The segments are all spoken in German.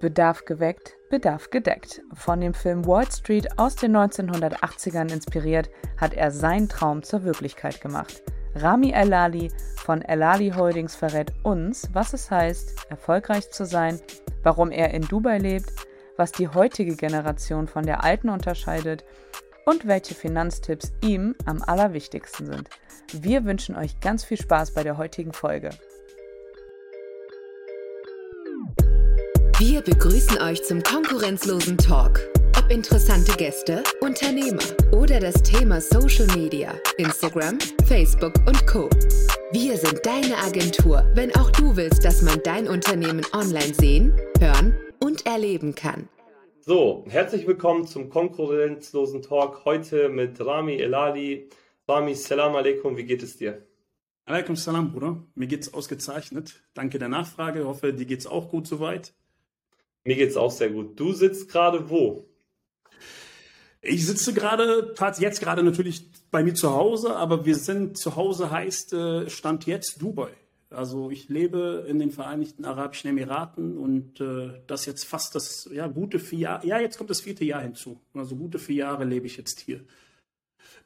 Bedarf geweckt, Bedarf gedeckt. Von dem Film Wall Street aus den 1980ern inspiriert, hat er seinen Traum zur Wirklichkeit gemacht. Rami Elali von Elali Holdings verrät uns, was es heißt, erfolgreich zu sein, warum er in Dubai lebt, was die heutige Generation von der alten unterscheidet und welche Finanztipps ihm am allerwichtigsten sind. Wir wünschen euch ganz viel Spaß bei der heutigen Folge. Wir begrüßen euch zum konkurrenzlosen Talk. Ob interessante Gäste, Unternehmer oder das Thema Social Media, Instagram, Facebook und Co. Wir sind deine Agentur, wenn auch du willst, dass man dein Unternehmen online sehen, hören und erleben kann. So, herzlich willkommen zum konkurrenzlosen Talk heute mit Rami Elali. Rami, Salam alaikum, wie geht es dir? Alaikum Salam, Bruder. Mir geht's ausgezeichnet. Danke der Nachfrage. Ich hoffe, dir geht's auch gut soweit. Mir geht's auch sehr gut. Du sitzt gerade wo? Ich sitze gerade, jetzt gerade natürlich bei mir zu Hause, aber wir sind zu Hause heißt äh, Stand jetzt Dubai. Also ich lebe in den Vereinigten Arabischen Emiraten und äh, das jetzt fast das, ja, gute vier Jahre, ja, jetzt kommt das vierte Jahr hinzu. Also gute vier Jahre lebe ich jetzt hier.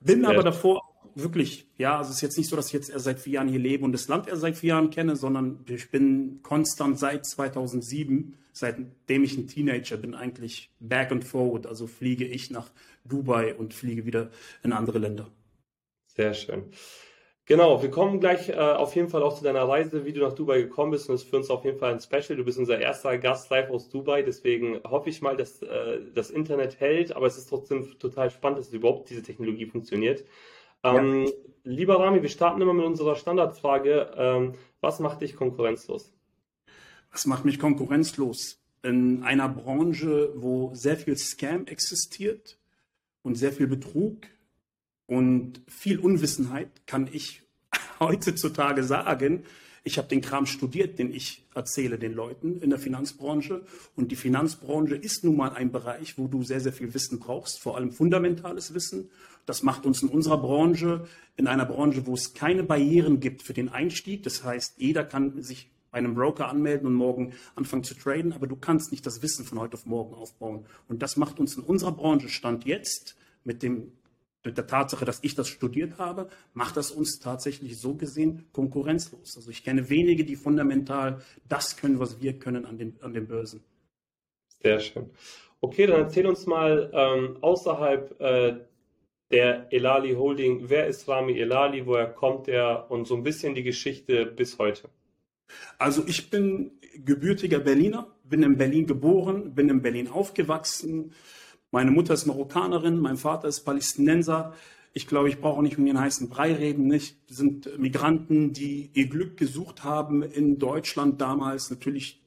Bin ja. aber davor wirklich, ja, also es ist jetzt nicht so, dass ich jetzt erst seit vier Jahren hier lebe und das Land erst seit vier Jahren kenne, sondern ich bin konstant seit 2007, seitdem ich ein Teenager bin, eigentlich back and forward. Also fliege ich nach Dubai und fliege wieder in andere Länder. Sehr schön. Genau, wir kommen gleich äh, auf jeden Fall auch zu deiner Reise, wie du nach Dubai gekommen bist. Und es ist für uns auf jeden Fall ein Special. Du bist unser erster Gast live aus Dubai. Deswegen hoffe ich mal, dass äh, das Internet hält. Aber es ist trotzdem total spannend, dass überhaupt diese Technologie funktioniert. Ähm, ja. Lieber Rami, wir starten immer mit unserer Standardfrage. Ähm, was macht dich konkurrenzlos? Was macht mich konkurrenzlos? In einer Branche, wo sehr viel Scam existiert und sehr viel Betrug und viel Unwissenheit, kann ich heutzutage sagen, ich habe den Kram studiert, den ich erzähle den Leuten in der Finanzbranche. Und die Finanzbranche ist nun mal ein Bereich, wo du sehr, sehr viel Wissen brauchst, vor allem fundamentales Wissen. Das macht uns in unserer Branche, in einer Branche, wo es keine Barrieren gibt für den Einstieg. Das heißt, jeder kann sich bei einem Broker anmelden und morgen anfangen zu traden, aber du kannst nicht das Wissen von heute auf morgen aufbauen. Und das macht uns in unserer Branche Stand jetzt mit dem mit der Tatsache, dass ich das studiert habe, macht das uns tatsächlich so gesehen konkurrenzlos. Also ich kenne wenige, die fundamental das können, was wir können an den, an den Börsen. Sehr schön. Okay, dann erzähl uns mal ähm, außerhalb äh, der Elali Holding, wer ist Rami Elali, woher kommt er und so ein bisschen die Geschichte bis heute. Also ich bin gebürtiger Berliner, bin in Berlin geboren, bin in Berlin aufgewachsen. Meine Mutter ist Marokkanerin, mein Vater ist Palästinenser. Ich glaube, ich brauche nicht um den heißen Brei reden, nicht? Sind Migranten, die ihr Glück gesucht haben in Deutschland damals, natürlich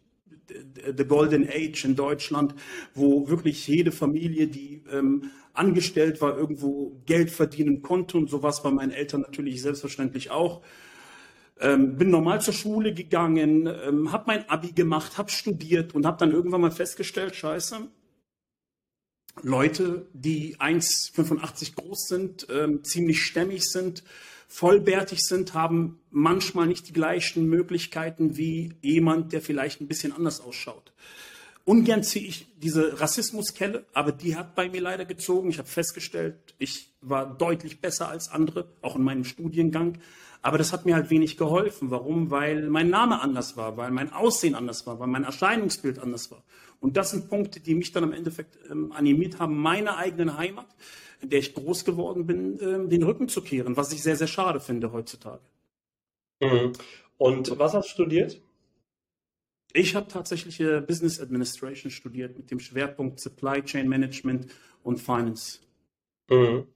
the Golden Age in Deutschland, wo wirklich jede Familie, die ähm, angestellt war, irgendwo Geld verdienen konnte und sowas bei meinen Eltern natürlich selbstverständlich auch. Ähm, bin normal zur Schule gegangen, ähm, habe mein Abi gemacht, habe studiert und habe dann irgendwann mal festgestellt, scheiße, Leute, die 1,85 groß sind, ähm, ziemlich stämmig sind, vollbärtig sind, haben manchmal nicht die gleichen Möglichkeiten wie jemand, der vielleicht ein bisschen anders ausschaut. Ungern ziehe ich diese Rassismuskelle, aber die hat bei mir leider gezogen. Ich habe festgestellt, ich war deutlich besser als andere, auch in meinem Studiengang. Aber das hat mir halt wenig geholfen. Warum? Weil mein Name anders war, weil mein Aussehen anders war, weil mein Erscheinungsbild anders war. Und das sind Punkte, die mich dann im Endeffekt ähm, animiert haben, meine eigenen Heimat, in der ich groß geworden bin, ähm, den Rücken zu kehren, was ich sehr, sehr schade finde heutzutage. Mhm. Und was hast du studiert? Ich habe tatsächlich äh, Business Administration studiert mit dem Schwerpunkt Supply Chain Management und Finance. Mhm.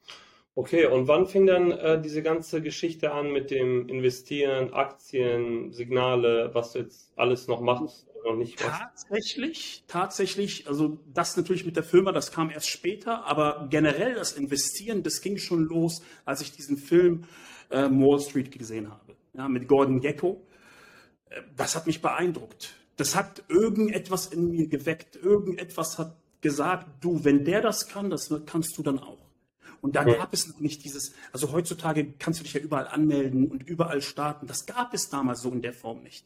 Okay, und wann fing dann äh, diese ganze Geschichte an mit dem Investieren, Aktien, Signale, was du jetzt alles noch machst? Noch nicht tatsächlich, tatsächlich, also das natürlich mit der Firma, das kam erst später, aber generell das Investieren, das ging schon los, als ich diesen Film äh, Wall Street gesehen habe, ja, mit Gordon Gecko. Äh, das hat mich beeindruckt das hat irgendetwas in mir geweckt. Irgendetwas hat gesagt, du, wenn der das kann, das kannst du dann auch. Und da gab es noch nicht dieses, also heutzutage kannst du dich ja überall anmelden und überall starten. Das gab es damals so in der Form nicht.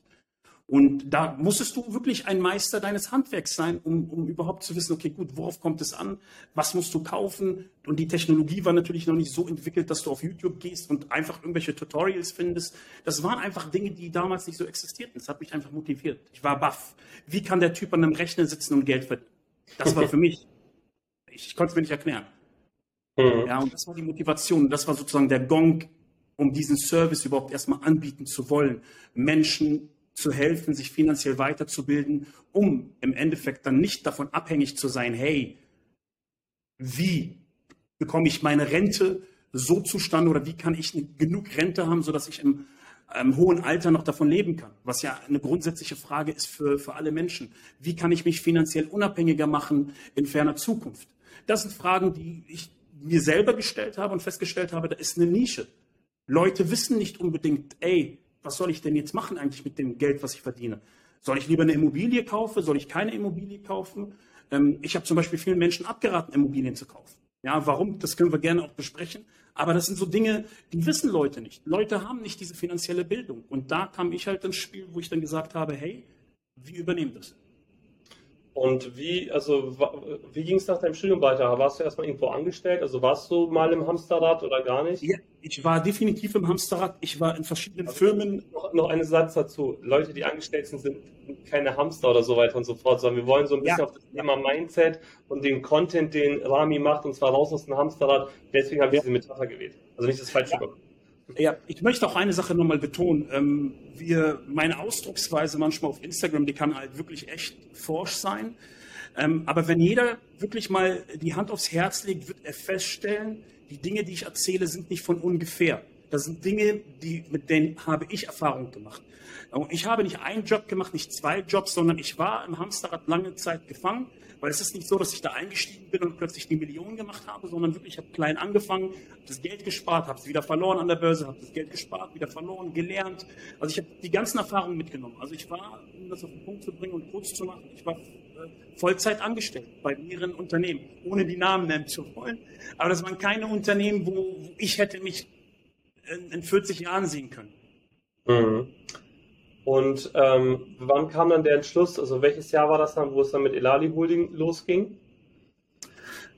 Und da musstest du wirklich ein Meister deines Handwerks sein, um, um überhaupt zu wissen, okay, gut, worauf kommt es an? Was musst du kaufen? Und die Technologie war natürlich noch nicht so entwickelt, dass du auf YouTube gehst und einfach irgendwelche Tutorials findest. Das waren einfach Dinge, die damals nicht so existierten. Das hat mich einfach motiviert. Ich war baff. Wie kann der Typ an einem Rechner sitzen und Geld verdienen? Das war für mich. Ich konnte es mir nicht erklären. Mhm. Ja, und das war die Motivation. Das war sozusagen der Gong, um diesen Service überhaupt erstmal anbieten zu wollen. Menschen zu helfen, sich finanziell weiterzubilden, um im Endeffekt dann nicht davon abhängig zu sein, hey, wie bekomme ich meine Rente so zustande oder wie kann ich genug Rente haben, sodass ich im, im hohen Alter noch davon leben kann? Was ja eine grundsätzliche Frage ist für, für alle Menschen. Wie kann ich mich finanziell unabhängiger machen in ferner Zukunft? Das sind Fragen, die ich mir selber gestellt habe und festgestellt habe, da ist eine Nische. Leute wissen nicht unbedingt, ey, was soll ich denn jetzt machen eigentlich mit dem Geld, was ich verdiene? Soll ich lieber eine Immobilie kaufen? Soll ich keine Immobilie kaufen? Ähm, ich habe zum Beispiel vielen Menschen abgeraten, Immobilien zu kaufen. Ja, warum? Das können wir gerne auch besprechen. Aber das sind so Dinge, die wissen Leute nicht. Leute haben nicht diese finanzielle Bildung. Und da kam ich halt ins Spiel, wo ich dann gesagt habe, hey, wie übernehmen das? Und wie, also wie ging es nach deinem Studium weiter? Warst du erstmal irgendwo angestellt? Also warst du mal im Hamsterrad oder gar nicht? Ja, ich war definitiv im Hamsterrad. Ich war in verschiedenen also Firmen. Noch, noch einen Satz dazu. Leute, die angestellt sind, sind keine Hamster oder so weiter und so fort, sondern wir wollen so ein bisschen ja. auf das Thema Mindset und den Content, den Rami macht, und zwar raus aus dem Hamsterrad. Deswegen habe ich ja. diese Metapher gewählt. Also nicht das falsche ja. Ja, ich möchte auch eine Sache nochmal betonen. Ähm, wir, meine Ausdrucksweise manchmal auf Instagram, die kann halt wirklich echt forsch sein. Ähm, aber wenn jeder wirklich mal die Hand aufs Herz legt, wird er feststellen, die Dinge, die ich erzähle, sind nicht von ungefähr. Das sind Dinge, die, mit denen habe ich Erfahrung gemacht. Ich habe nicht einen Job gemacht, nicht zwei Jobs, sondern ich war im Hamsterrad lange Zeit gefangen. Weil es ist nicht so, dass ich da eingestiegen bin und plötzlich die Millionen gemacht habe, sondern wirklich, ich habe klein angefangen, habe das Geld gespart, habe es wieder verloren an der Börse, habe das Geld gespart, wieder verloren, gelernt. Also ich habe die ganzen Erfahrungen mitgenommen. Also ich war, um das auf den Punkt zu bringen und kurz zu machen, ich war äh, Vollzeit angestellt bei mehreren Unternehmen, ohne die Namen nennen zu wollen. Aber das waren keine Unternehmen, wo, wo ich hätte mich in, in 40 Jahren sehen können. Mhm. Und ähm, wann kam dann der Entschluss, also welches Jahr war das dann, wo es dann mit Elali Holding losging?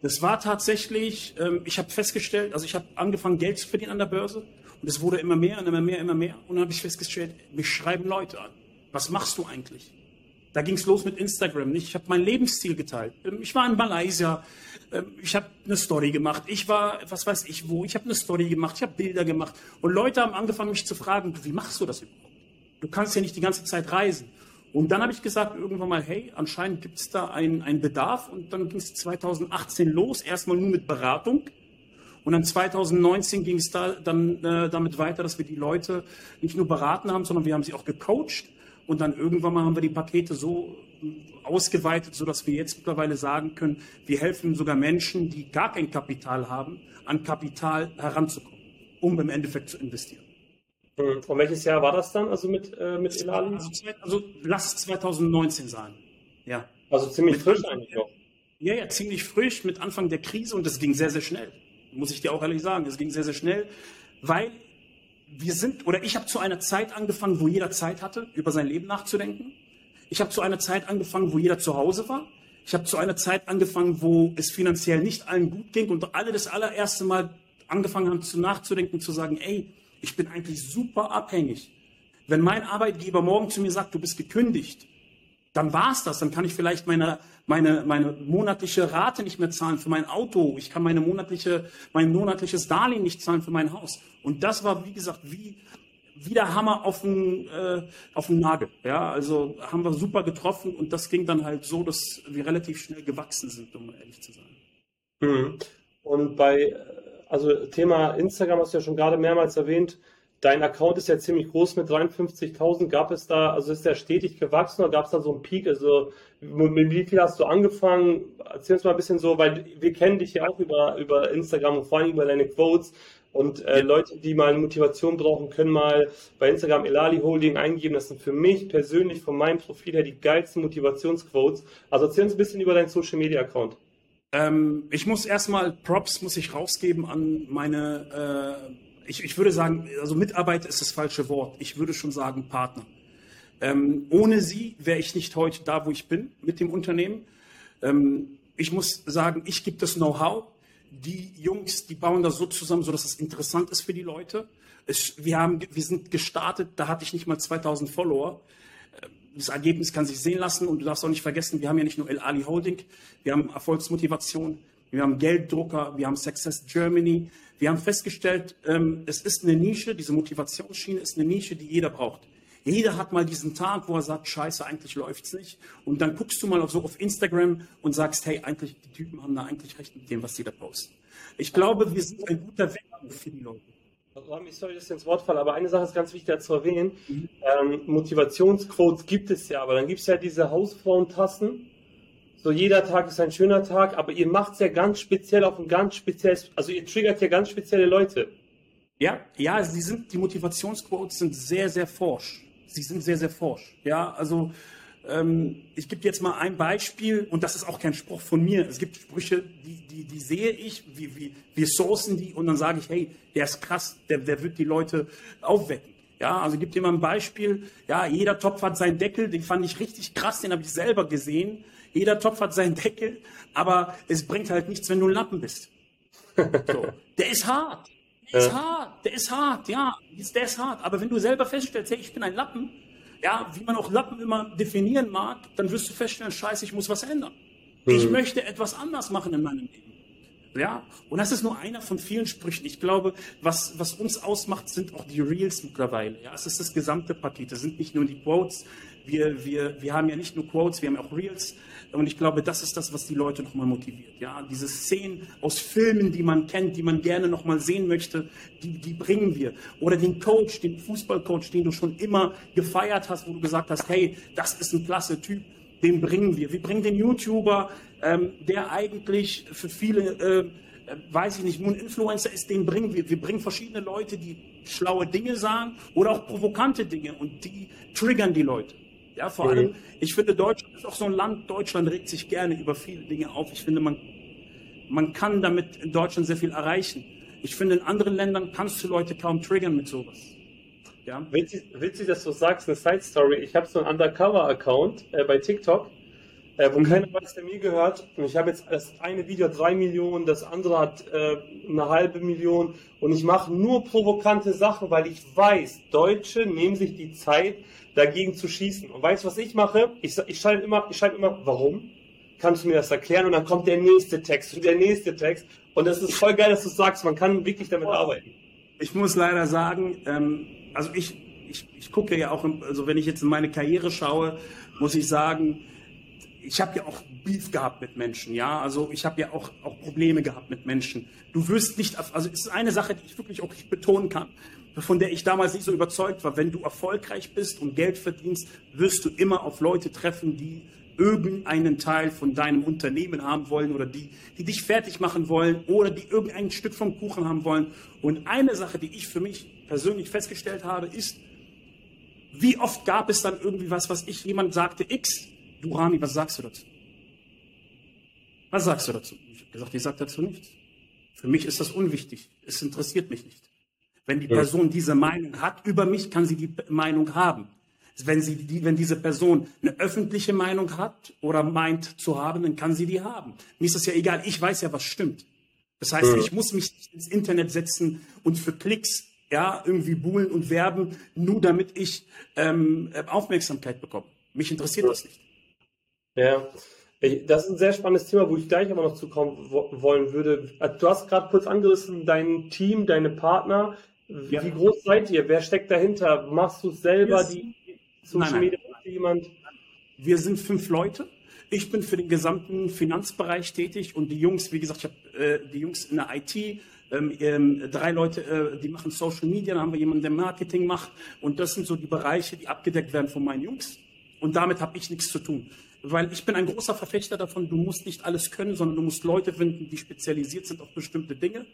Das war tatsächlich, ähm, ich habe festgestellt, also ich habe angefangen Geld zu verdienen an der Börse und es wurde immer mehr und immer mehr, immer mehr. Und dann habe ich festgestellt, mich schreiben Leute an. Was machst du eigentlich? Da ging es los mit Instagram. Ich habe mein Lebensstil geteilt. Ähm, ich war in Malaysia. Ähm, ich habe eine Story gemacht. Ich war, was weiß ich wo. Ich habe eine Story gemacht. Ich habe Bilder gemacht. Und Leute haben angefangen, mich zu fragen, wie machst du das überhaupt? Du kannst ja nicht die ganze Zeit reisen. Und dann habe ich gesagt irgendwann mal, hey, anscheinend gibt es da einen Bedarf. Und dann ging es 2018 los, erstmal nur mit Beratung. Und dann 2019 ging es da, dann äh, damit weiter, dass wir die Leute nicht nur beraten haben, sondern wir haben sie auch gecoacht. Und dann irgendwann mal haben wir die Pakete so ausgeweitet, sodass wir jetzt mittlerweile sagen können, wir helfen sogar Menschen, die gar kein Kapital haben, an Kapital heranzukommen, um im Endeffekt zu investieren. Hm. Und welches Jahr war das dann, also mit, äh, mit Elali? Also, also lass es 2019 sein. Ja. Also ziemlich mit frisch Anfang, eigentlich noch. Ja, ja, ziemlich frisch mit Anfang der Krise und das ging sehr, sehr schnell. Muss ich dir auch ehrlich sagen. Es ging sehr, sehr schnell, weil wir sind, oder ich habe zu einer Zeit angefangen, wo jeder Zeit hatte, über sein Leben nachzudenken. Ich habe zu einer Zeit angefangen, wo jeder zu Hause war. Ich habe zu einer Zeit angefangen, wo es finanziell nicht allen gut ging und alle das allererste Mal angefangen haben zu nachzudenken, zu sagen, ey, ich bin eigentlich super abhängig. Wenn mein Arbeitgeber morgen zu mir sagt, du bist gekündigt, dann war's das. Dann kann ich vielleicht meine, meine, meine monatliche Rate nicht mehr zahlen für mein Auto. Ich kann meine monatliche, mein monatliches Darlehen nicht zahlen für mein Haus. Und das war, wie gesagt, wie, wie der Hammer auf den, äh, auf den Nagel. Ja, also haben wir super getroffen und das ging dann halt so, dass wir relativ schnell gewachsen sind, um ehrlich zu sein. Mhm. Und bei also Thema Instagram hast du ja schon gerade mehrmals erwähnt. Dein Account ist ja ziemlich groß mit 53.000. Gab es da, also ist der stetig gewachsen oder gab es da so einen Peak? Also mit wie viel hast du angefangen? Erzähl uns mal ein bisschen so, weil wir kennen dich ja auch über, über Instagram und vor allem über deine Quotes. Und äh, Leute, die mal Motivation brauchen, können mal bei Instagram Elali Holding eingeben. Das sind für mich persönlich von meinem Profil her die geilsten Motivationsquotes. Also erzähl uns ein bisschen über deinen Social Media Account. Ähm, ich muss erstmal Props muss ich rausgeben an meine, äh, ich, ich würde sagen, also Mitarbeiter ist das falsche Wort. Ich würde schon sagen Partner. Ähm, ohne sie wäre ich nicht heute da, wo ich bin mit dem Unternehmen. Ähm, ich muss sagen, ich gebe das Know-how. Die Jungs, die bauen das so zusammen, so dass es interessant ist für die Leute. Es, wir, haben, wir sind gestartet, da hatte ich nicht mal 2000 Follower. Äh, das Ergebnis kann sich sehen lassen und du darfst auch nicht vergessen, wir haben ja nicht nur El Ali Holding, wir haben Erfolgsmotivation, wir haben Gelddrucker, wir haben Success Germany. Wir haben festgestellt, ähm, es ist eine Nische, diese Motivationsschiene ist eine Nische, die jeder braucht. Jeder hat mal diesen Tag, wo er sagt, scheiße, eigentlich läuft's nicht. Und dann guckst du mal auf, so auf Instagram und sagst, hey, eigentlich, die Typen haben da eigentlich recht mit dem, was sie da posten. Ich glaube, wir sind ein guter Weg für die Leute. Rami, sorry, dass ich ins Wort falle, aber eine Sache ist ganz wichtig zu erwähnen. Mhm. Ähm, Motivationsquotes gibt es ja, aber dann gibt es ja diese Hausfrauentassen. So jeder Tag ist ein schöner Tag, aber ihr macht es ja ganz speziell auf ein ganz spezielles, also ihr triggert ja ganz spezielle Leute. Ja, ja, sie sind, die Motivationsquotes sind sehr, sehr forsch sie sind sehr, sehr forsch. Ja, also ähm, ich gebe jetzt mal ein Beispiel und das ist auch kein Spruch von mir. Es gibt Sprüche, die, die, die sehe ich, wie, wie, wir sourcen die und dann sage ich, hey, der ist krass, der, der wird die Leute aufwecken. Ja, also gibt dir mal ein Beispiel. Ja, jeder Topf hat seinen Deckel, den fand ich richtig krass, den habe ich selber gesehen. Jeder Topf hat seinen Deckel, aber es bringt halt nichts, wenn du ein Lappen bist. So. Der ist hart. Der ist hart, der ist hart, ja, der ist hart. Aber wenn du selber feststellst, hey, ich bin ein Lappen, ja, wie man auch Lappen immer definieren mag, dann wirst du feststellen, scheiße, ich muss was ändern. Mhm. Ich möchte etwas anders machen in meinem Leben. Ja, und das ist nur einer von vielen Sprüchen. Ich glaube, was, was uns ausmacht, sind auch die Reels mittlerweile. Ja, es ist das gesamte Paket. Es sind nicht nur die Quotes. Wir, wir, wir haben ja nicht nur Quotes, wir haben auch Reels. Und ich glaube, das ist das, was die Leute nochmal motiviert. Ja, diese Szenen aus Filmen, die man kennt, die man gerne nochmal sehen möchte, die, die bringen wir. Oder den Coach, den Fußballcoach, den du schon immer gefeiert hast, wo du gesagt hast, hey, das ist ein klasse Typ, den bringen wir. Wir bringen den YouTuber, ähm, der eigentlich für viele, äh, weiß ich nicht, nur ein Influencer ist, den bringen wir. Wir bringen verschiedene Leute, die schlaue Dinge sagen oder auch provokante Dinge und die triggern die Leute. Ja, vor mhm. allem, ich finde, Deutschland ist auch so ein Land, Deutschland regt sich gerne über viele Dinge auf. Ich finde, man, man kann damit in Deutschland sehr viel erreichen. Ich finde, in anderen Ländern kannst du Leute kaum triggern mit sowas. Ja. Witzig, witzig, dass du sagst, eine Side Story. Ich habe so einen Undercover-Account äh, bei TikTok, äh, wo mhm. keiner weiß, der mir gehört. Und ich habe jetzt das eine Video drei Millionen, das andere hat äh, eine halbe Million. Und ich mache nur provokante Sachen, weil ich weiß, Deutsche nehmen sich die Zeit, dagegen zu schießen. Und weißt du, was ich mache? Ich, ich schreibe immer, ich immer, warum? Kannst du mir das erklären? Und dann kommt der nächste Text und der nächste Text. Und das ist voll geil, dass du sagst, man kann wirklich damit arbeiten. Ich muss leider sagen, ähm, also ich, ich, ich gucke ja auch, also wenn ich jetzt in meine Karriere schaue, muss ich sagen, ich habe ja auch Beef gehabt mit Menschen, ja, also ich habe ja auch, auch Probleme gehabt mit Menschen. Du wirst nicht, also es ist eine Sache, die ich wirklich auch betonen kann von der ich damals nicht so überzeugt war. Wenn du erfolgreich bist und Geld verdienst, wirst du immer auf Leute treffen, die irgendeinen Teil von deinem Unternehmen haben wollen oder die, die dich fertig machen wollen oder die irgendein Stück vom Kuchen haben wollen. Und eine Sache, die ich für mich persönlich festgestellt habe, ist, wie oft gab es dann irgendwie was, was ich, jemand sagte, X, du Rami, was sagst du dazu? Was sagst du dazu? Ich habe gesagt, ich sage dazu nichts. Für mich ist das unwichtig. Es interessiert mich nicht. Wenn die Person diese Meinung hat über mich, kann sie die Meinung haben. Wenn, sie die, wenn diese Person eine öffentliche Meinung hat oder meint zu haben, dann kann sie die haben. Mir ist das ja egal. Ich weiß ja, was stimmt. Das heißt, ich muss mich ins Internet setzen und für Klicks ja irgendwie buhlen und werben, nur damit ich ähm, Aufmerksamkeit bekomme. Mich interessiert ja. das nicht. Ja, das ist ein sehr spannendes Thema, wo ich gleich aber noch zukommen wollen würde. Du hast gerade kurz angerissen, dein Team, deine Partner. Ja. Wie groß seid ihr? Wer steckt dahinter? Machst du selber die Social Media? Jemand? Wir sind fünf Leute. Ich bin für den gesamten Finanzbereich tätig und die Jungs, wie gesagt, ich habe äh, die Jungs in der IT, ähm, ähm, drei Leute, äh, die machen Social Media, dann haben wir jemanden, der Marketing macht und das sind so die Bereiche, die abgedeckt werden von meinen Jungs und damit habe ich nichts zu tun. Weil ich bin ein großer Verfechter davon, du musst nicht alles können, sondern du musst Leute finden, die spezialisiert sind auf bestimmte Dinge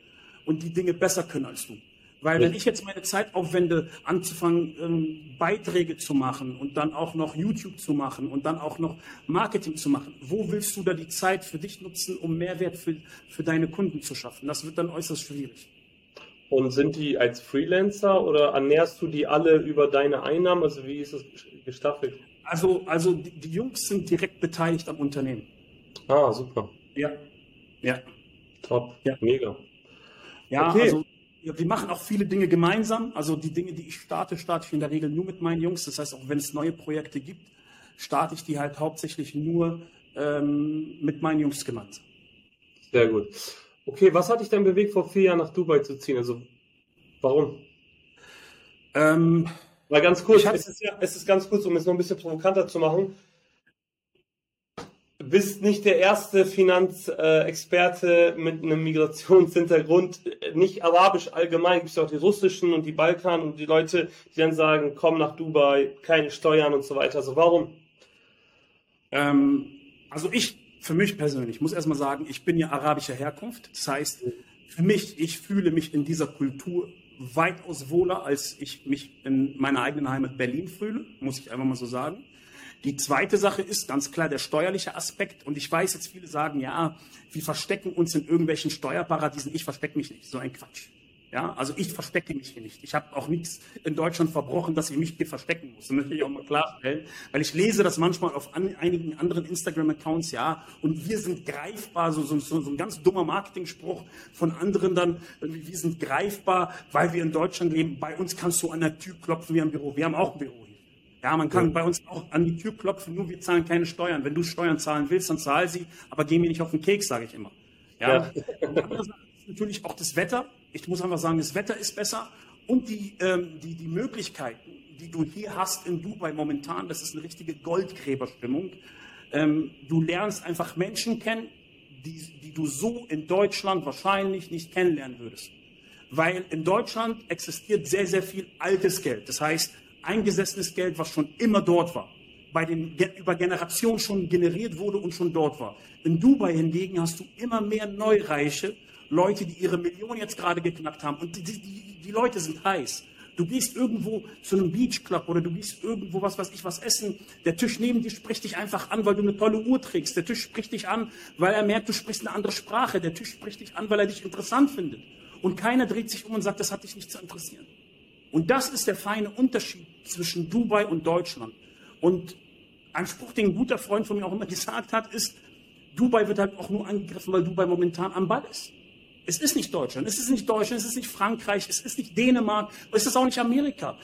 und die Dinge besser können als du. Weil wenn ich jetzt meine Zeit aufwende, anzufangen, ähm, Beiträge zu machen und dann auch noch YouTube zu machen und dann auch noch Marketing zu machen, wo willst du da die Zeit für dich nutzen, um Mehrwert für, für deine Kunden zu schaffen? Das wird dann äußerst schwierig. Und sind die als Freelancer oder ernährst du die alle über deine Einnahmen? Also wie ist es gestaffelt? Also, also die, die Jungs sind direkt beteiligt am Unternehmen. Ah, super. Ja. Ja. Top. Ja. Mega. Ja, Okay. also wir machen auch viele Dinge gemeinsam. Also die Dinge, die ich starte, starte ich in der Regel nur mit meinen Jungs. Das heißt, auch wenn es neue Projekte gibt, starte ich die halt hauptsächlich nur ähm, mit meinen Jungs gemeinsam. Sehr gut. Okay, was hat dich denn bewegt, vor vier Jahren nach Dubai zu ziehen? Also, warum? Ähm, Mal ganz kurz, es ist, ja, es ist ganz kurz, um es noch ein bisschen provokanter zu machen. Bist nicht der erste Finanzexperte mit einem Migrationshintergrund, nicht arabisch allgemein, gibt es ja auch die russischen und die Balkan und die Leute, die dann sagen, komm nach Dubai, keine Steuern und so weiter. Also warum? Ähm, also ich, für mich persönlich, muss erstmal sagen, ich bin ja arabischer Herkunft. Das heißt, für mich, ich fühle mich in dieser Kultur weitaus wohler, als ich mich in meiner eigenen Heimat Berlin fühle, muss ich einfach mal so sagen. Die zweite Sache ist ganz klar der steuerliche Aspekt. Und ich weiß jetzt, viele sagen, ja, wir verstecken uns in irgendwelchen Steuerparadiesen. Ich verstecke mich nicht. So ein Quatsch. Ja, also ich verstecke mich hier nicht. Ich habe auch nichts in Deutschland verbrochen, dass ich mich hier verstecken muss. Das möchte ich auch mal klarstellen. Weil ich lese das manchmal auf an, einigen anderen Instagram-Accounts, ja, und wir sind greifbar, so, so, so, ein ganz dummer Marketingspruch von anderen dann, wir sind greifbar, weil wir in Deutschland leben. Bei uns kannst du an der Tür klopfen wie am Büro. Wir haben auch ein Büro. Ja, man kann bei uns auch an die Tür klopfen, nur wir zahlen keine Steuern. Wenn du Steuern zahlen willst, dann zahl sie, aber geh mir nicht auf den Keks, sage ich immer. Ja. Ist natürlich auch das Wetter. Ich muss einfach sagen, das Wetter ist besser und die, ähm, die, die Möglichkeiten, die du hier hast in Dubai momentan, das ist eine richtige Goldgräberstimmung. Ähm, du lernst einfach Menschen kennen, die, die du so in Deutschland wahrscheinlich nicht kennenlernen würdest. Weil in Deutschland existiert sehr, sehr viel altes Geld. Das heißt, eingesessenes Geld, was schon immer dort war. Bei den über Generationen schon generiert wurde und schon dort war. In Dubai hingegen hast du immer mehr Neureiche, Leute, die ihre Millionen jetzt gerade geknackt haben. Und die, die, die, Leute sind heiß. Du gehst irgendwo zu einem Beachclub oder du gehst irgendwo was weiß ich was essen. Der Tisch neben dir spricht dich einfach an, weil du eine tolle Uhr trägst. Der Tisch spricht dich an, weil er merkt, du sprichst eine andere Sprache. Der Tisch spricht dich an, weil er dich interessant findet. Und keiner dreht sich um und sagt, das hat dich nicht zu interessieren. Und das ist der feine Unterschied zwischen Dubai und Deutschland. Und ein Spruch, den ein guter Freund von mir auch immer gesagt hat, ist, Dubai wird halt auch nur angegriffen, weil Dubai momentan am Ball ist. Es ist nicht Deutschland, es ist nicht Deutschland, es ist nicht Frankreich, es ist nicht Dänemark, es ist auch nicht Amerika.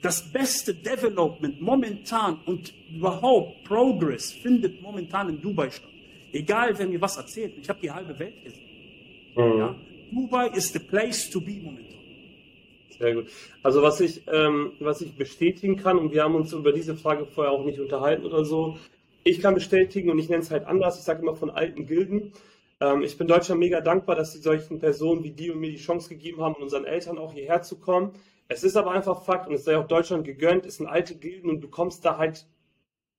Das beste Development momentan und überhaupt Progress findet momentan in Dubai statt. Egal, wer mir was erzählt, ich habe die halbe Welt gesehen. Ja? Dubai is the place to be momentan. Sehr gut. Also was ich, ähm, was ich bestätigen kann, und wir haben uns über diese Frage vorher auch nicht unterhalten oder so, ich kann bestätigen und ich nenne es halt anders, ich sage immer von alten Gilden. Ähm, ich bin Deutschland mega dankbar, dass sie solchen Personen wie die und mir die Chance gegeben haben, unseren Eltern auch hierher zu kommen. Es ist aber einfach Fakt und es sei auch Deutschland gegönnt, es sind alte Gilden und du kommst da halt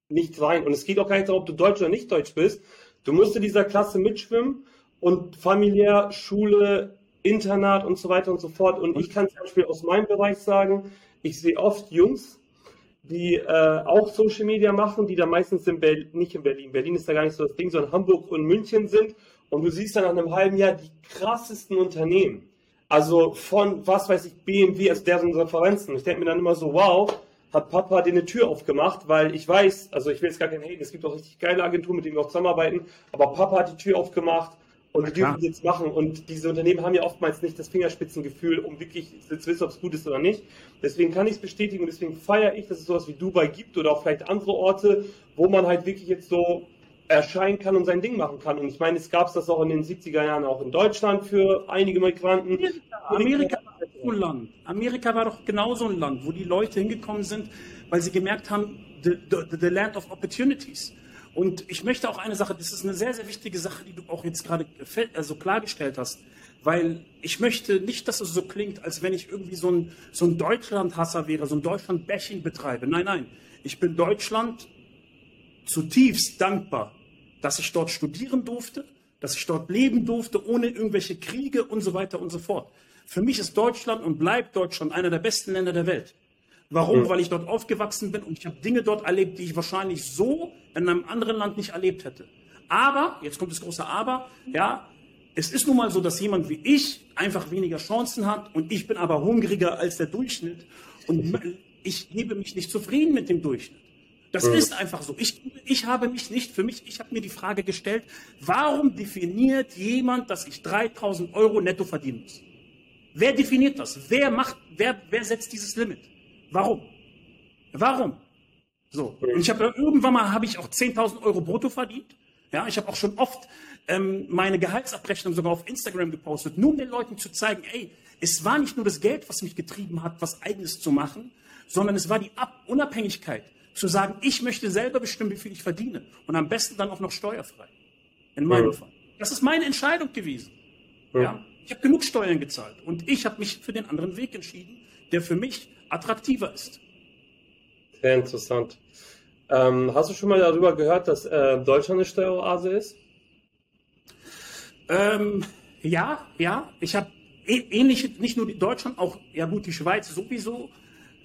nicht rein. Und es geht auch gar nicht darum, ob du Deutsch oder nicht Deutsch bist. Du musst in dieser Klasse mitschwimmen und familiär, Schule, Internat und so weiter und so fort. Und ich kann zum Beispiel aus meinem Bereich sagen, ich sehe oft Jungs, die äh, auch Social Media machen, die da meistens in Berlin, nicht in Berlin, Berlin ist da gar nicht so das Ding, sondern Hamburg und München sind. Und du siehst dann nach einem halben Jahr die krassesten Unternehmen. Also von, was weiß ich, BMW, also deren Referenzen. Ich denke mir dann immer so, wow, hat Papa dir eine Tür aufgemacht, weil ich weiß, also ich will jetzt gar keinen Haten, es gibt auch richtig geile Agenturen, mit denen wir auch zusammenarbeiten, aber Papa hat die Tür aufgemacht und die klar. dürfen jetzt machen. Und diese Unternehmen haben ja oftmals nicht das Fingerspitzengefühl, um wirklich zu wissen, ob es gut ist oder nicht. Deswegen kann ich es bestätigen und deswegen feiere ich, dass es sowas wie Dubai gibt oder auch vielleicht andere Orte, wo man halt wirklich jetzt so erscheinen kann und sein Ding machen kann. Und ich meine, es gab es das auch in den 70er Jahren auch in Deutschland für einige Migranten. Amerika war auch so ein Land. Amerika war doch genauso ein Land, wo die Leute hingekommen sind, weil sie gemerkt haben, the, the, the land of opportunities. Und ich möchte auch eine Sache, das ist eine sehr, sehr wichtige Sache, die du auch jetzt gerade also klargestellt hast, weil ich möchte nicht, dass es so klingt, als wenn ich irgendwie so ein, so ein Deutschland-Hasser wäre, so ein Deutschland-Bashing betreibe. Nein, nein. Ich bin Deutschland zutiefst dankbar, dass ich dort studieren durfte, dass ich dort leben durfte, ohne irgendwelche Kriege und so weiter und so fort. Für mich ist Deutschland und bleibt Deutschland einer der besten Länder der Welt. Warum? Weil ich dort aufgewachsen bin und ich habe Dinge dort erlebt, die ich wahrscheinlich so in einem anderen Land nicht erlebt hätte. Aber, jetzt kommt das große Aber, ja, Es ist nun mal so, dass jemand wie ich einfach weniger Chancen hat und ich bin aber hungriger als der Durchschnitt und ich gebe mich nicht zufrieden mit dem Durchschnitt. Das mhm. ist einfach so. Ich, ich habe mich nicht für mich, ich habe mir die Frage gestellt, warum definiert jemand, dass ich 3000 Euro netto verdienen muss? Wer definiert das? Wer macht, wer, wer setzt dieses Limit? Warum? Warum? So. Und ich habe irgendwann mal habe ich auch 10.000 Euro brutto verdient. Ja, ich habe auch schon oft ähm, meine Gehaltsabrechnung sogar auf Instagram gepostet, nur um den Leuten zu zeigen, ey, es war nicht nur das Geld, was mich getrieben hat, was eigenes zu machen, sondern es war die Ab Unabhängigkeit, zu sagen, ich möchte selber bestimmen, wie viel ich verdiene und am besten dann auch noch steuerfrei. In meinem ja. Fall. Das ist meine Entscheidung gewesen. Ja. ja. Ich habe genug Steuern gezahlt und ich habe mich für den anderen Weg entschieden, der für mich attraktiver ist. Sehr interessant. Ähm, hast du schon mal darüber gehört, dass äh, Deutschland eine Steueroase ist? Ähm, ja, ja. Ich habe ähnliche, nicht nur Deutschland, auch, ja gut, die Schweiz sowieso,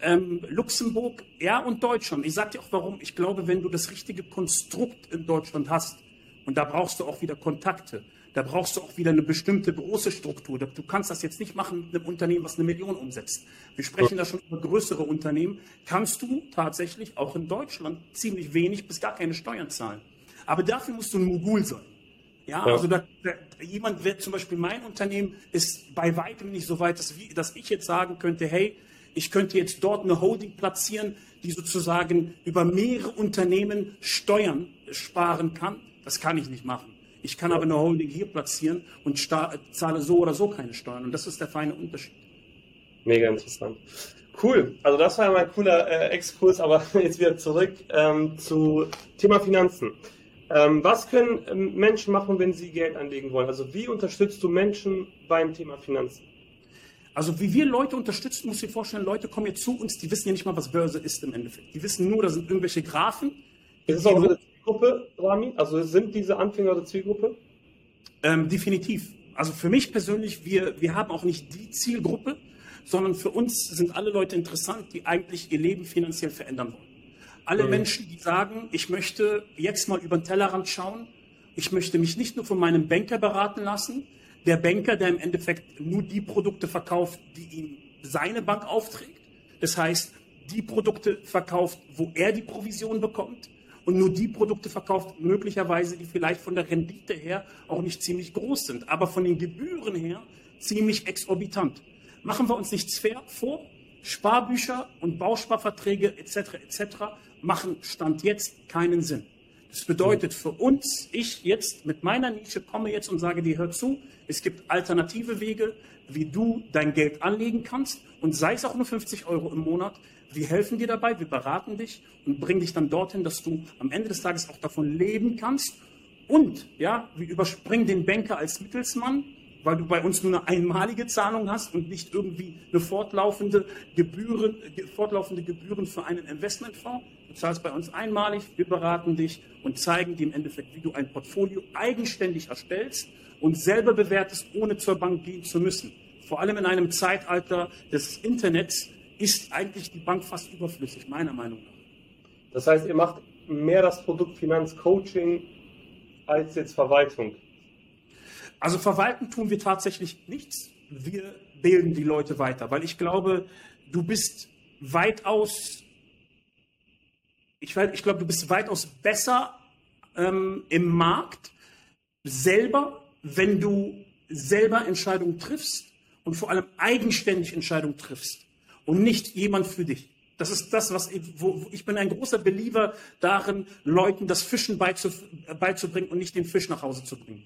ähm, Luxemburg, ja und Deutschland. Ich sage dir auch warum. Ich glaube, wenn du das richtige Konstrukt in Deutschland hast, und da brauchst du auch wieder Kontakte, da brauchst du auch wieder eine bestimmte große Struktur. Du kannst das jetzt nicht machen mit einem Unternehmen, was eine Million umsetzt. Wir sprechen da schon über größere Unternehmen. Kannst du tatsächlich auch in Deutschland ziemlich wenig bis gar keine Steuern zahlen. Aber dafür musst du ein Mogul sein. Ja, ja. also da, da, jemand wird zum Beispiel mein Unternehmen ist bei weitem nicht so weit, dass, dass ich jetzt sagen könnte, hey, ich könnte jetzt dort eine Holding platzieren, die sozusagen über mehrere Unternehmen Steuern sparen kann. Das kann ich nicht machen. Ich kann aber eine Holding hier platzieren und zahle so oder so keine Steuern. Und das ist der feine Unterschied. Mega interessant. Cool. Also das war ja mal ein cooler äh, Exkurs, aber jetzt wieder zurück ähm, zu Thema Finanzen. Ähm, was können ähm, Menschen machen, wenn sie Geld anlegen wollen? Also wie unterstützt du Menschen beim Thema Finanzen? Also wie wir Leute unterstützen, muss ich dir vorstellen, Leute kommen jetzt zu uns, die wissen ja nicht mal, was Börse ist im Endeffekt. Die wissen nur, da sind irgendwelche Graphen. Ist es auch Zielgruppe, Rami? Also sind diese Anfänger der Zielgruppe? Ähm, definitiv. Also für mich persönlich, wir, wir haben auch nicht die Zielgruppe, sondern für uns sind alle Leute interessant, die eigentlich ihr Leben finanziell verändern wollen. Alle mhm. Menschen, die sagen, ich möchte jetzt mal über den Tellerrand schauen, ich möchte mich nicht nur von meinem Banker beraten lassen, der Banker, der im Endeffekt nur die Produkte verkauft, die ihm seine Bank aufträgt. Das heißt, die Produkte verkauft, wo er die Provision bekommt und nur die Produkte verkauft, möglicherweise, die vielleicht von der Rendite her auch nicht ziemlich groß sind, aber von den Gebühren her ziemlich exorbitant. Machen wir uns nichts fair vor. Sparbücher und Bausparverträge etc. etc. machen Stand jetzt keinen Sinn. Das bedeutet für uns, ich jetzt mit meiner Nische komme jetzt und sage dir, hör zu, es gibt alternative Wege, wie du dein Geld anlegen kannst und sei es auch nur 50 Euro im Monat. Wir helfen dir dabei, wir beraten dich und bringen dich dann dorthin, dass du am Ende des Tages auch davon leben kannst. Und ja, wir überspringen den Banker als Mittelsmann, weil du bei uns nur eine einmalige Zahlung hast und nicht irgendwie eine fortlaufende Gebühren, fortlaufende Gebühren für einen Investmentfonds. Du zahlst bei uns einmalig, wir beraten dich und zeigen dir im Endeffekt, wie du ein Portfolio eigenständig erstellst und selber bewertest, ohne zur Bank gehen zu müssen. Vor allem in einem Zeitalter des Internets ist eigentlich die Bank fast überflüssig, meiner Meinung nach. Das heißt, ihr macht mehr das Produkt Finanzcoaching als jetzt Verwaltung. Also verwalten tun wir tatsächlich nichts. Wir bilden die Leute weiter, weil ich glaube, du bist weitaus, ich, ich glaube, du bist weitaus besser ähm, im Markt selber, wenn du selber Entscheidungen triffst und vor allem eigenständig Entscheidungen triffst und nicht jemand für dich. Das ist das, was ich, wo, ich bin ein großer Believer darin, Leuten das Fischen beizubringen und nicht den Fisch nach Hause zu bringen.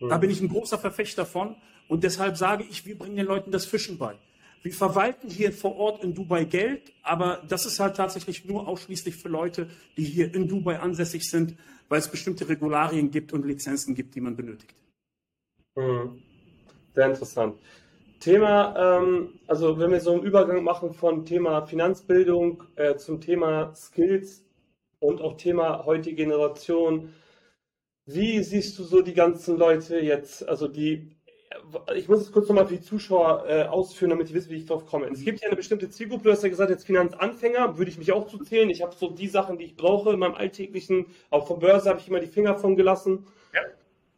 Da bin ich ein großer Verfechter von und deshalb sage ich, wir bringen den Leuten das Fischen bei. Wir verwalten hier vor Ort in Dubai Geld, aber das ist halt tatsächlich nur ausschließlich für Leute, die hier in Dubai ansässig sind, weil es bestimmte Regularien gibt und Lizenzen gibt, die man benötigt. Hm. Sehr interessant. Thema, ähm, also wenn wir so einen Übergang machen von Thema Finanzbildung äh, zum Thema Skills und auch Thema heutige Generation, wie siehst du so die ganzen Leute jetzt, also die, ich muss es kurz nochmal für die Zuschauer äh, ausführen, damit die wissen, wie ich drauf komme. Es gibt ja eine bestimmte Zielgruppe, du hast ja gesagt, jetzt Finanzanfänger, würde ich mich auch zu zählen. Ich habe so die Sachen, die ich brauche in meinem alltäglichen, auch von Börse habe ich immer die Finger von gelassen. Ja.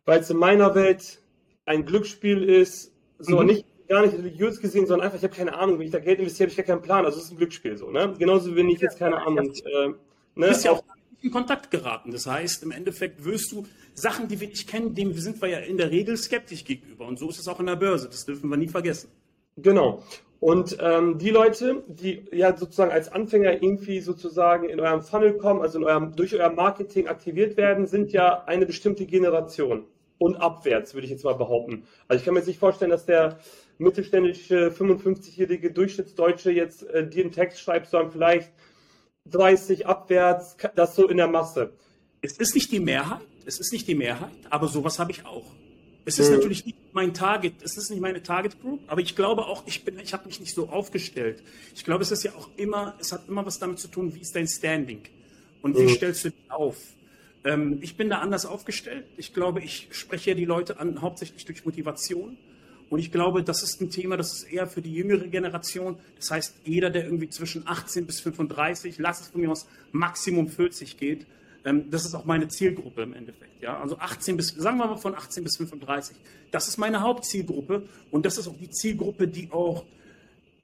Weil es in meiner Welt ein Glücksspiel ist, so mhm. nicht gar nicht religiös gesehen, sondern einfach, ich habe keine Ahnung, wenn ich da Geld investiere, habe ich gar keinen Plan. Also es ist ein Glücksspiel so, ne? Genauso wenn ich jetzt keine Ahnung. Äh, ne? Du bist ja auch in Kontakt geraten. Das heißt, im Endeffekt wirst du Sachen, die wir nicht kennen, dem sind wir ja in der Regel skeptisch gegenüber. Und so ist es auch in der Börse. Das dürfen wir nie vergessen. Genau. Und ähm, die Leute, die ja sozusagen als Anfänger irgendwie sozusagen in eurem Funnel kommen, also in eurem, durch euer Marketing aktiviert werden, sind ja eine bestimmte Generation und abwärts, würde ich jetzt mal behaupten. Also ich kann mir jetzt nicht vorstellen, dass der mittelständische 55-jährige Durchschnittsdeutsche jetzt äh, dir einen Text schreibt, sondern vielleicht 30 abwärts, das so in der Masse. Es ist nicht die Mehrheit, es ist nicht die Mehrheit, aber sowas habe ich auch. Es ist mhm. natürlich nicht mein Target, es ist nicht meine Target Group, aber ich glaube auch, ich bin, ich habe mich nicht so aufgestellt. Ich glaube, es ist ja auch immer, es hat immer was damit zu tun, wie ist dein Standing und wie mhm. stellst du dich auf. Ähm, ich bin da anders aufgestellt. Ich glaube, ich spreche die Leute an, hauptsächlich durch Motivation. Und ich glaube, das ist ein Thema, das ist eher für die jüngere Generation. Das heißt, jeder, der irgendwie zwischen 18 bis 35, lass es von mir aus Maximum 40 geht, ähm, das ist auch meine Zielgruppe im Endeffekt. Ja? Also 18 bis, sagen wir mal von 18 bis 35. Das ist meine Hauptzielgruppe und das ist auch die Zielgruppe, die auch,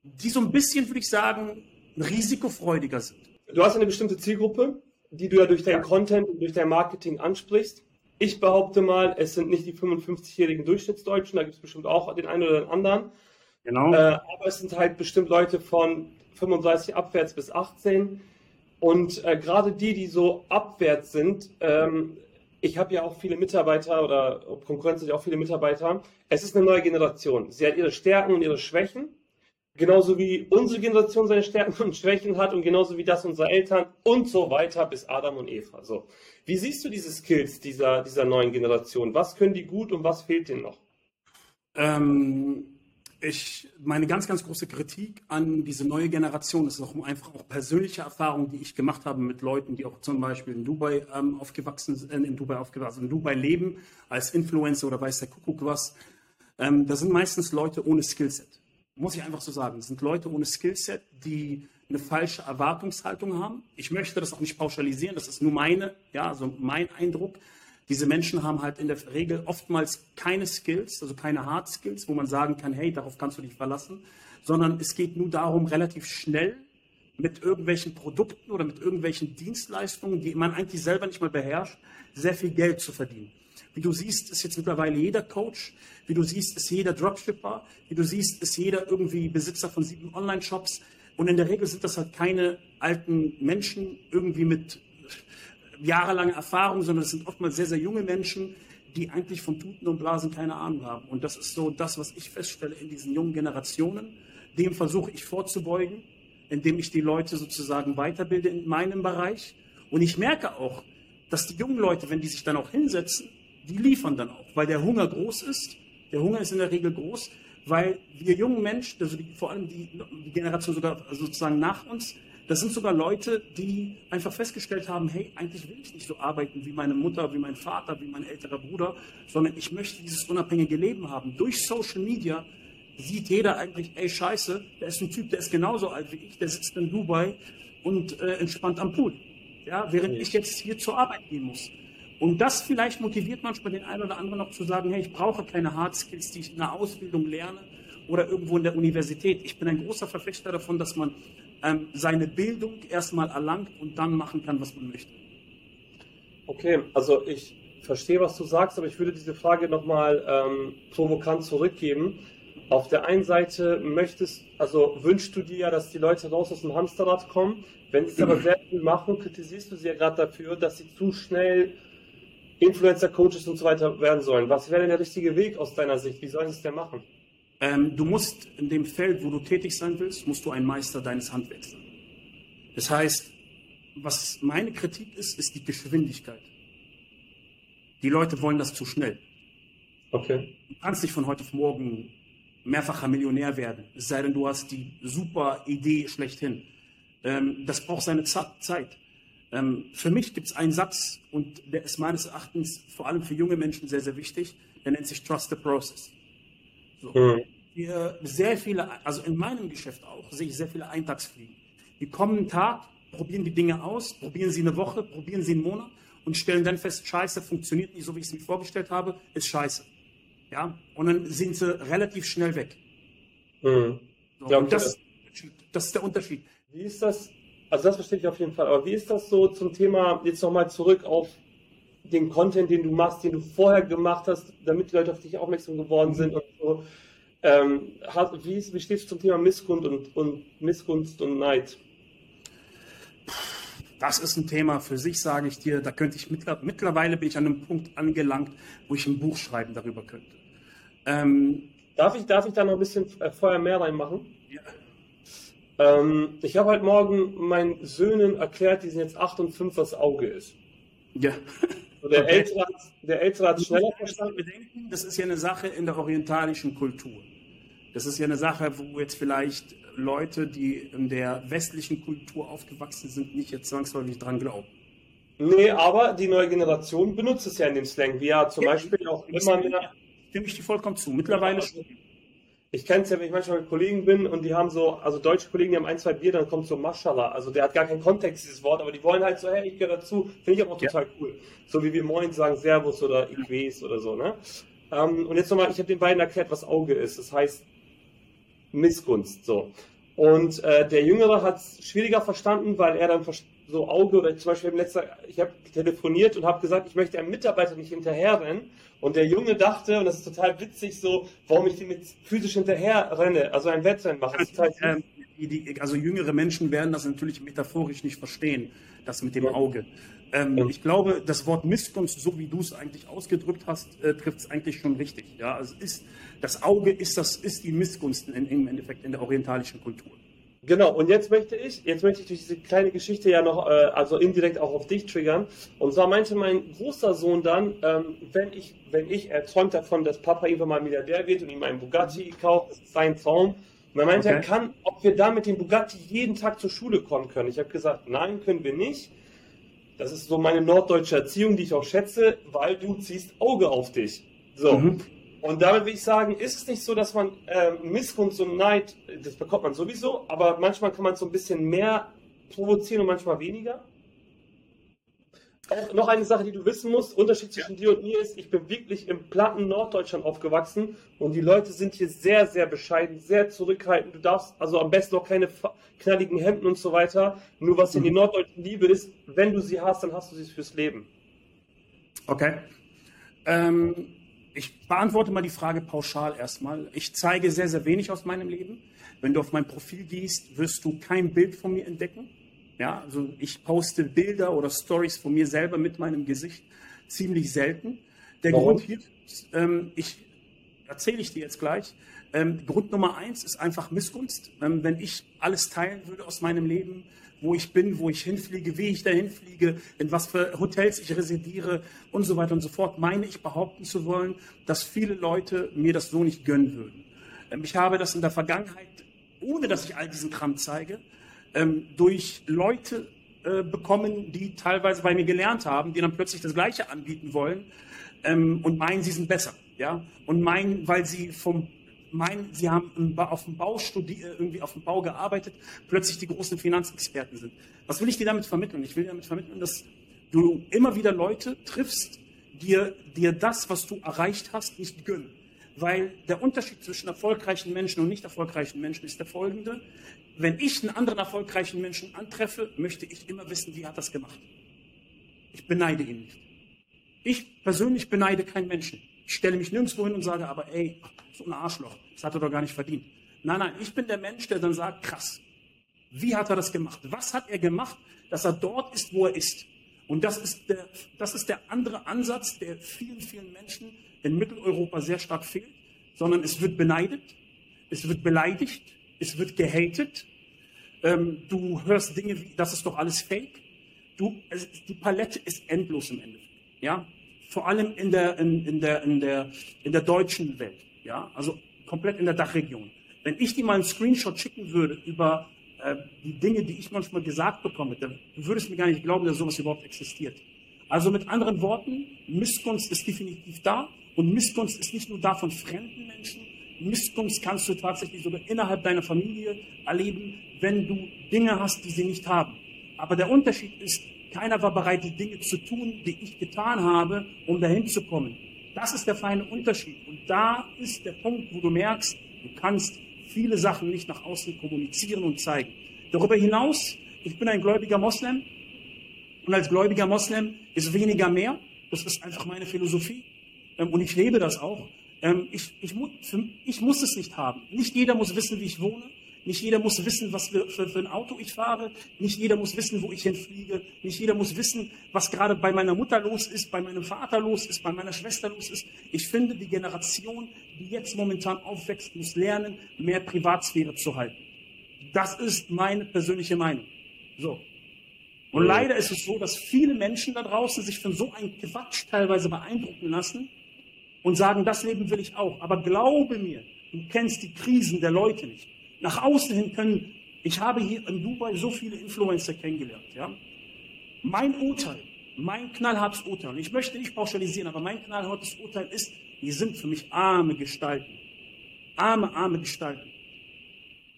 die so ein bisschen, würde ich sagen, risikofreudiger sind. Du hast eine bestimmte Zielgruppe, die du ja durch dein ja. Content und durch dein Marketing ansprichst. Ich behaupte mal, es sind nicht die 55-jährigen Durchschnittsdeutschen, da gibt es bestimmt auch den einen oder den anderen. Genau. Äh, aber es sind halt bestimmt Leute von 35 abwärts bis 18, und äh, gerade die, die so abwärts sind, ähm, ich habe ja auch viele Mitarbeiter oder Konkurrenz sind ja auch viele Mitarbeiter. Es ist eine neue Generation. Sie hat ihre Stärken und ihre Schwächen. Genauso wie unsere Generation seine Stärken und Schwächen hat und genauso wie das unserer Eltern und so weiter bis Adam und Eva. So. Wie siehst du diese Skills dieser, dieser neuen Generation? Was können die gut und was fehlt denen noch? Ähm, ich, meine ganz, ganz große Kritik an diese neue Generation ist auch einfach auch persönliche Erfahrungen, die ich gemacht habe mit Leuten, die auch zum Beispiel in Dubai ähm, aufgewachsen sind, äh, in Dubai aufgewachsen, in Dubai leben, als Influencer oder weiß der Kuckuck was. Ähm, das sind meistens Leute ohne Skillset. Muss ich einfach so sagen. Das sind Leute ohne Skillset, die eine falsche Erwartungshaltung haben. Ich möchte das auch nicht pauschalisieren, das ist nur meine, ja, also mein Eindruck. Diese Menschen haben halt in der Regel oftmals keine Skills, also keine Hard Skills, wo man sagen kann, hey, darauf kannst du dich verlassen, sondern es geht nur darum, relativ schnell mit irgendwelchen Produkten oder mit irgendwelchen Dienstleistungen, die man eigentlich selber nicht mal beherrscht, sehr viel Geld zu verdienen. Wie du siehst, ist jetzt mittlerweile jeder Coach, wie du siehst, ist jeder Dropshipper, wie du siehst, ist jeder irgendwie Besitzer von sieben Online-Shops. Und in der Regel sind das halt keine alten Menschen irgendwie mit jahrelange Erfahrung, sondern es sind oftmals sehr, sehr junge Menschen, die eigentlich von Tuten und Blasen keine Ahnung haben. Und das ist so das, was ich feststelle in diesen jungen Generationen. Dem versuche ich vorzubeugen, indem ich die Leute sozusagen weiterbilde in meinem Bereich. Und ich merke auch, dass die jungen Leute, wenn die sich dann auch hinsetzen, die liefern dann auch, weil der Hunger groß ist. Der Hunger ist in der Regel groß, weil wir jungen Menschen, also die, vor allem die, die Generation sogar sozusagen nach uns, das sind sogar Leute, die einfach festgestellt haben, hey, eigentlich will ich nicht so arbeiten wie meine Mutter, wie mein Vater, wie mein älterer Bruder, sondern ich möchte dieses unabhängige Leben haben. Durch Social Media sieht jeder eigentlich, ey, scheiße, der ist ein Typ, der ist genauso alt wie ich, der sitzt in Dubai und äh, entspannt am Pool. Ja, während ich jetzt hier zur Arbeit gehen muss. Und das vielleicht motiviert manchmal den einen oder anderen auch zu sagen, hey, ich brauche keine Hard Skills, die ich in der Ausbildung lerne oder irgendwo in der Universität. Ich bin ein großer Verfechter davon, dass man ähm, seine Bildung erstmal erlangt und dann machen kann, was man möchte. Okay, also ich verstehe, was du sagst, aber ich würde diese Frage nochmal ähm, provokant zurückgeben. Auf der einen Seite möchtest, also wünschst du dir ja, dass die Leute raus aus dem Hamsterrad kommen. Wenn sie es aber sehr viel machen, kritisierst du sie ja gerade dafür, dass sie zu schnell Influencer, Coaches und so weiter werden sollen. Was wäre denn der richtige Weg aus deiner Sicht? Wie sollen sie es denn machen? Ähm, du musst in dem Feld, wo du tätig sein willst, musst du ein Meister deines Handwerks sein. Das heißt, was meine Kritik ist, ist die Geschwindigkeit. Die Leute wollen das zu schnell. Okay. Du kannst nicht von heute auf morgen mehrfacher Millionär werden, es sei denn, du hast die super Idee schlechthin. Ähm, das braucht seine Zeit. Ähm, für mich gibt es einen Satz, und der ist meines Erachtens vor allem für junge Menschen sehr, sehr wichtig. Der nennt sich Trust the Process. So. Mhm. Wir sehr viele, also in meinem Geschäft auch, sehe ich sehr viele Eintagsfliegen. Die kommen einen Tag, probieren die Dinge aus, probieren sie eine Woche, probieren sie einen Monat und stellen dann fest, scheiße, funktioniert nicht so, wie ich es mir vorgestellt habe, ist scheiße. Ja, und dann sind sie relativ schnell weg. Mhm. So, und das, das ist der Unterschied. Wie ist das? Also das verstehe ich auf jeden Fall. Aber wie ist das so zum Thema, jetzt nochmal zurück auf den Content, den du machst, den du vorher gemacht hast, damit die Leute auf dich aufmerksam geworden sind und so. Ähm, wie, ist- wie stehst du zum Thema Missgunst und, und Missgunst und Neid? Das ist ein Thema für sich, sage ich dir. Da könnte ich mittler, mittlerweile bin ich an einem Punkt angelangt, wo ich ein Buch schreiben darüber könnte. Ähm, Darf ich, darf ich da noch ein bisschen äh, vorher mehr reinmachen? ja, Ähm, ich habe heute Morgen meinen Söhnen erklärt, die sind jetzt 8 und 5, was Auge ist. ja. So, der, Okay. Ältere, hat- der Ältere hat schneller verstanden. bedenken, das ist ja eine Sache in der orientalischen Kultur. Das ist ja eine Sache, wo jetzt vielleicht Leute, die in der westlichen Kultur aufgewachsen sind, nicht jetzt zwangsläufig dran glauben. Nee, aber die neue Generation benutzt es ja in dem Slang, wie ja zum Beispiel auch immer mehr. Stimme ich dir vollkommen zu. Mittlerweile schon. Ich kenne es ja, wenn ich manchmal mit Kollegen bin und die haben so, also deutsche Kollegen, die haben ein, zwei Bier, dann kommt so Maschallah. Also der hat gar keinen Kontext, dieses Wort, aber die wollen halt so, hey, ich gehöre dazu. Finde ich aber auch Ja. total cool. So wie wir Moin sagen, Servus oder weiß oder so, ne? Ähm, und jetzt nochmal, ich habe den beiden erklärt, was Auge ist. Das heißt Missgunst, so. Und äh, der Jüngere hat es schwieriger verstanden, weil er dann so Auge oder zum Beispiel im letzten, ich habe telefoniert und habe gesagt, ich möchte einem Mitarbeiter nicht hinterherrennen. Und der Junge dachte, und das ist total witzig so, warum ich dem physisch hinterher renne, also ein Wettrennen mache. Süß. Ähm, die, die, also jüngere Menschen werden das natürlich metaphorisch nicht verstehen, das mit dem Auge. Ähm, Ja. Ich glaube, das Wort Missgunst, so wie du es eigentlich ausgedrückt hast, äh, trifft es eigentlich schon richtig. Ja, also ist, das Auge ist, das, ist die Missgunst in, im Endeffekt in der orientalischen Kultur. Genau, und jetzt möchte ich, jetzt möchte ich durch diese kleine Geschichte ja noch, äh, also indirekt auch auf dich triggern. Und zwar meinte mein großer Sohn dann, ähm, wenn ich, wenn ich, er träumt davon, dass Papa irgendwann mal Milliardär wird und ihm einen Bugatti kauft, das ist sein Traum. Und er meinte, Okay. er kann, ob wir da mit dem Bugatti jeden Tag zur Schule kommen können. Ich habe gesagt, nein, können wir nicht. Das ist so meine norddeutsche Erziehung, die ich auch schätze, weil du ziehst Auge auf dich. So. Mhm. Und damit will ich sagen, ist es nicht so, dass man ähm, Missgunst und Neid, das bekommt man sowieso, aber manchmal kann man so ein bisschen mehr provozieren und manchmal weniger? Auch noch eine Sache, die du wissen musst, Unterschied zwischen dir und mir ist, ich bin wirklich im platten Norddeutschland aufgewachsen und die Leute sind hier sehr, sehr bescheiden, sehr zurückhaltend. Du darfst also am besten auch keine knalligen Hemden und so weiter. Nur was in die norddeutschen Liebe ist, wenn du sie hast, dann hast du sie fürs Leben. Okay. Ähm, ich beantworte mal die Frage pauschal erstmal. Ich zeige sehr, sehr wenig aus meinem Leben. Wenn du auf mein Profil gehst, wirst du kein Bild von mir entdecken. Ja, also ich poste Bilder oder Stories von mir selber mit meinem Gesicht ziemlich selten. Der Warum? Grund hier, ähm, ich erzähle ich dir jetzt gleich. Ähm, Grund Nummer eins ist einfach Missgunst. Ähm, wenn ich alles teilen würde aus meinem Leben, wo ich bin, wo ich hinfliege, wie ich dahin fliege, in was für Hotels ich residiere und so weiter und so fort, meine ich behaupten zu wollen, dass viele Leute mir das so nicht gönnen würden. Ähm, ich habe das in der Vergangenheit, ohne dass ich all diesen Kram zeige, ähm, durch Leute äh, bekommen, die teilweise bei mir gelernt haben, die dann plötzlich das Gleiche anbieten wollen ähm, und meinen, sie sind besser, ja, und meinen, weil sie vom meinen, sie haben auf dem Bau studiert, irgendwie auf dem Bau gearbeitet, plötzlich die großen Finanzexperten sind. Was will ich dir damit vermitteln? Ich will dir damit vermitteln, dass du immer wieder Leute triffst, dir, dir das, was du erreicht hast, nicht gönnen. Weil der Unterschied zwischen erfolgreichen Menschen und nicht erfolgreichen Menschen ist der folgende. Wenn ich einen anderen erfolgreichen Menschen antreffe, möchte ich immer wissen, wie hat das gemacht. Ich beneide ihn nicht. Ich persönlich beneide keinen Menschen. Ich stelle mich nirgendwo hin und sage, aber ey, so ein Arschloch, das hat er doch gar nicht verdient. Nein, nein, ich bin der Mensch, der dann sagt, krass, wie hat er das gemacht? Was hat er gemacht, dass er dort ist, wo er ist? Und das ist der, das ist der andere Ansatz, der vielen, vielen Menschen in Mitteleuropa sehr stark fehlt, sondern es wird beneidet, es wird beleidigt, es wird gehatet. Ähm, du hörst Dinge wie, das ist doch alles Fake. Du, es, die Palette ist endlos im Endeffekt. Ja, vor allem in der, in, in der, in der, in der deutschen Welt. Ja, also komplett in der Dachregion. Wenn ich dir mal einen Screenshot schicken würde über äh, die Dinge, die ich manchmal gesagt bekomme, dann du würdest mir gar nicht glauben, dass sowas überhaupt existiert. Also mit anderen Worten, Missgunst ist definitiv da und Missgunst ist nicht nur da von fremden Menschen. Missgunst kannst du tatsächlich sogar innerhalb deiner Familie erleben, wenn du Dinge hast, die sie nicht haben. Aber der Unterschied ist, keiner war bereit, die Dinge zu tun, die ich getan habe, um dahin zu kommen. Das ist der feine Unterschied. Und da ist der Punkt, wo du merkst, du kannst viele Sachen nicht nach außen kommunizieren und zeigen. Darüber hinaus, ich bin ein gläubiger Moslem und als gläubiger Moslem ist weniger mehr. Das ist einfach meine Philosophie ähm, und ich lebe das auch. Ähm, ich, ich, ich muss es nicht haben. Nicht jeder muss wissen, wie ich wohne. Nicht jeder muss wissen, was für, für, für, ein Auto ich fahre. Nicht jeder muss wissen, wo ich hinfliege. Nicht jeder muss wissen, was gerade bei meiner Mutter los ist, bei meinem Vater los ist, bei meiner Schwester los ist. Ich finde, die Generation, die jetzt momentan aufwächst, muss lernen, mehr Privatsphäre zu halten. Das ist meine persönliche Meinung. So. Und leider ist es so, dass viele Menschen da draußen sich von so einem Quatsch teilweise beeindrucken lassen und sagen, das Leben will ich auch. Aber glaube mir, du kennst die Krisen der Leute nicht nach außen hin können, ich habe hier in Dubai so viele Influencer kennengelernt, ja. Mein Urteil, mein knallhartes Urteil, und ich möchte nicht pauschalisieren, aber mein knallhartes Urteil ist, die sind für mich arme Gestalten. Arme, arme Gestalten.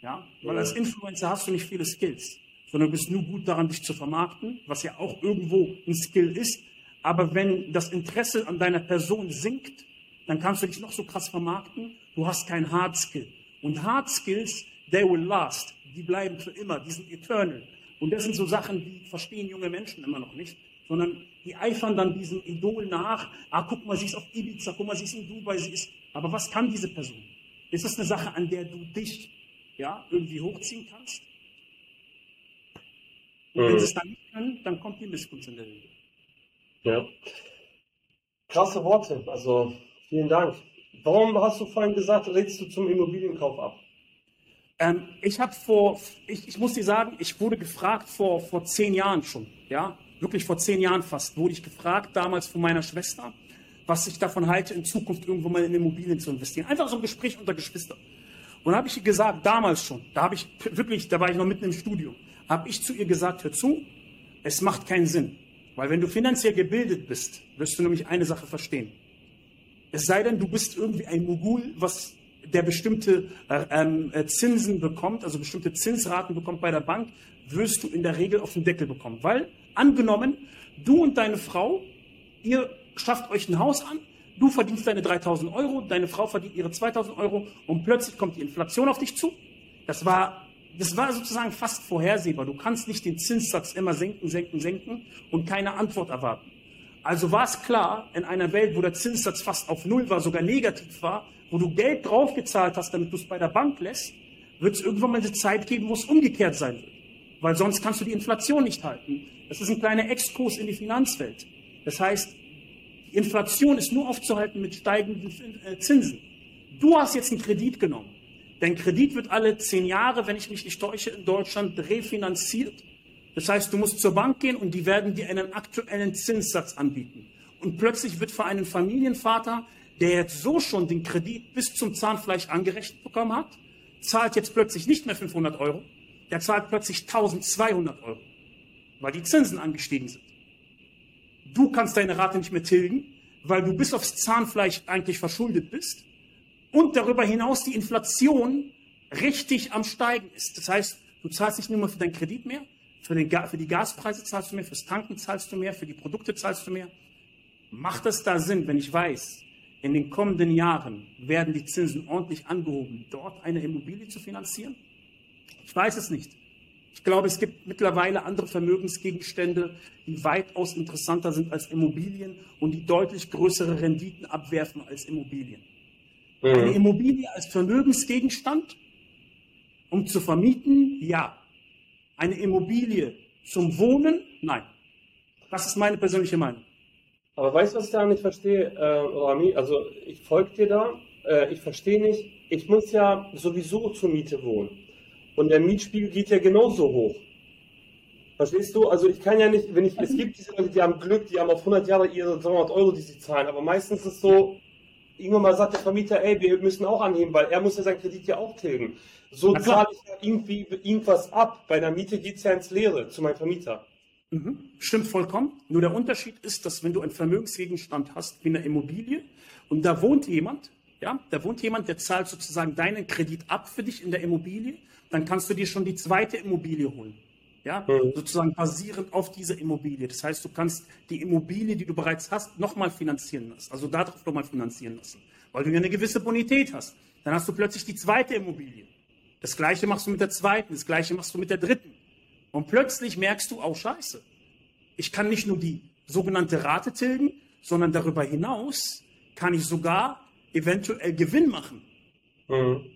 Ja, weil als Influencer hast du nicht viele Skills, sondern du bist nur gut daran, dich zu vermarkten, was ja auch irgendwo ein Skill ist. Aber wenn das Interesse an deiner Person sinkt, dann kannst du dich noch so krass vermarkten, du hast kein Hard Skill. Und Hard Skills they will last. Die bleiben für immer, die sind eternal. Und das sind so Sachen, die verstehen junge Menschen immer noch nicht, sondern die eifern dann diesem Idol nach. Ah, guck mal, sie ist auf Ibiza, guck mal, sie ist in Dubai, sie ist. Aber was kann diese Person? Ist das eine Sache, an der du dich ja, irgendwie hochziehen kannst? Und wenn sie es dann nicht können, dann kommt die Missgunst in der Regel. Ja. Krasse Worte. Also, vielen Dank. Warum hast du vorhin gesagt, redest du zum Immobilienkauf ab? Ähm, ich habe vor, ich, ich muss dir sagen, ich wurde gefragt vor, vor zehn Jahren schon, ja, wirklich vor zehn Jahren fast, wurde ich gefragt, damals von meiner Schwester, was ich davon halte, in Zukunft irgendwo mal in Immobilien zu investieren. Einfach so ein Gespräch unter Geschwistern. Und habe ich ihr gesagt, damals schon, da habe ich wirklich, da war ich noch mitten im Studium, habe ich zu ihr gesagt, hör zu, es macht keinen Sinn. Weil wenn du finanziell gebildet bist, wirst du nämlich eine Sache verstehen. Es sei denn, du bist irgendwie ein Mogul, was der bestimmte äh, ähm, äh, Zinsen bekommt, also bestimmte Zinsraten bekommt bei der Bank, wirst du in der Regel auf den Deckel bekommen. Weil, angenommen, du und deine Frau, ihr schafft euch ein Haus an, du verdienst deine 3000 Euro, deine Frau verdient ihre 2000 Euro und plötzlich kommt die Inflation auf dich zu. Das war, das war sozusagen fast vorhersehbar. Du kannst nicht den Zinssatz immer senken, senken, senken und keine Antwort erwarten. Also war es klar, in einer Welt, wo der Zinssatz fast auf Null war, sogar negativ war, wo du Geld draufgezahlt hast, damit du es bei der Bank lässt, wird es irgendwann mal eine Zeit geben, wo es umgekehrt sein wird. Weil sonst kannst du die Inflation nicht halten. Das ist ein kleiner Exkurs in die Finanzwelt. Das heißt, die Inflation ist nur aufzuhalten mit steigenden äh, Zinsen. Du hast jetzt einen Kredit genommen. Dein Kredit wird alle zehn Jahre, wenn ich mich nicht täusche, in Deutschland refinanziert. Das heißt, du musst zur Bank gehen und die werden dir einen aktuellen Zinssatz anbieten. Und plötzlich wird für einen Familienvater der jetzt so schon den Kredit bis zum Zahnfleisch angerechnet bekommen hat, zahlt jetzt plötzlich nicht mehr 500 Euro, der zahlt plötzlich 1200 Euro, weil die Zinsen angestiegen sind. Du kannst deine Rate nicht mehr tilgen, weil du bis aufs Zahnfleisch eigentlich verschuldet bist und darüber hinaus die Inflation richtig am Steigen ist. Das heißt, du zahlst nicht nur mehr für deinen Kredit mehr, für, den, für die Gaspreise zahlst du mehr, fürs Tanken zahlst du mehr, für die Produkte zahlst du mehr. Macht es da Sinn, wenn ich weiß, in den kommenden Jahren werden die Zinsen ordentlich angehoben, dort eine Immobilie zu finanzieren? Ich weiß es nicht. Ich glaube, es gibt mittlerweile andere Vermögensgegenstände, die weitaus interessanter sind als Immobilien und die deutlich größere Renditen abwerfen als Immobilien. Mhm. Eine Immobilie als Vermögensgegenstand, um zu vermieten, ja. Eine Immobilie zum Wohnen, nein. Das ist meine persönliche Meinung. Aber weißt du, was ich da nicht verstehe, äh, Rami? Also ich folge dir da, äh, ich verstehe nicht, ich muss ja sowieso zur Miete wohnen. Und der Mietspiegel geht ja genauso hoch. Verstehst du? Also ich kann ja nicht, wenn ich, es gibt diese Leute, die haben Glück, die haben auf 100 Jahre ihre 300 Euro, die sie zahlen. Aber meistens ist es so, irgendwann mal sagt der Vermieter, ey, wir müssen auch anheben, weil er muss ja seinen Kredit ja auch tilgen. So zahle ich ja irgendwie irgendwas ab. Bei der Miete geht es ja ins Leere zu meinem Vermieter. Mhm. Stimmt vollkommen. Nur der Unterschied ist, dass wenn du einen Vermögensgegenstand hast wie eine Immobilie und da wohnt jemand, ja, da wohnt jemand, der zahlt sozusagen deinen Kredit ab für dich in der Immobilie, dann kannst du dir schon die zweite Immobilie holen. Ja, mhm. sozusagen basierend auf dieser Immobilie. Das heißt, du kannst die Immobilie, die du bereits hast, nochmal finanzieren lassen. Also darauf nochmal finanzieren lassen. Weil du ja eine gewisse Bonität hast. Dann hast du plötzlich die zweite Immobilie. Das gleiche machst du mit der zweiten, das gleiche machst du mit der dritten. Und plötzlich merkst du, oh Scheiße, ich kann nicht nur die sogenannte Rate tilgen, sondern darüber hinaus kann ich sogar eventuell Gewinn machen. Mhm.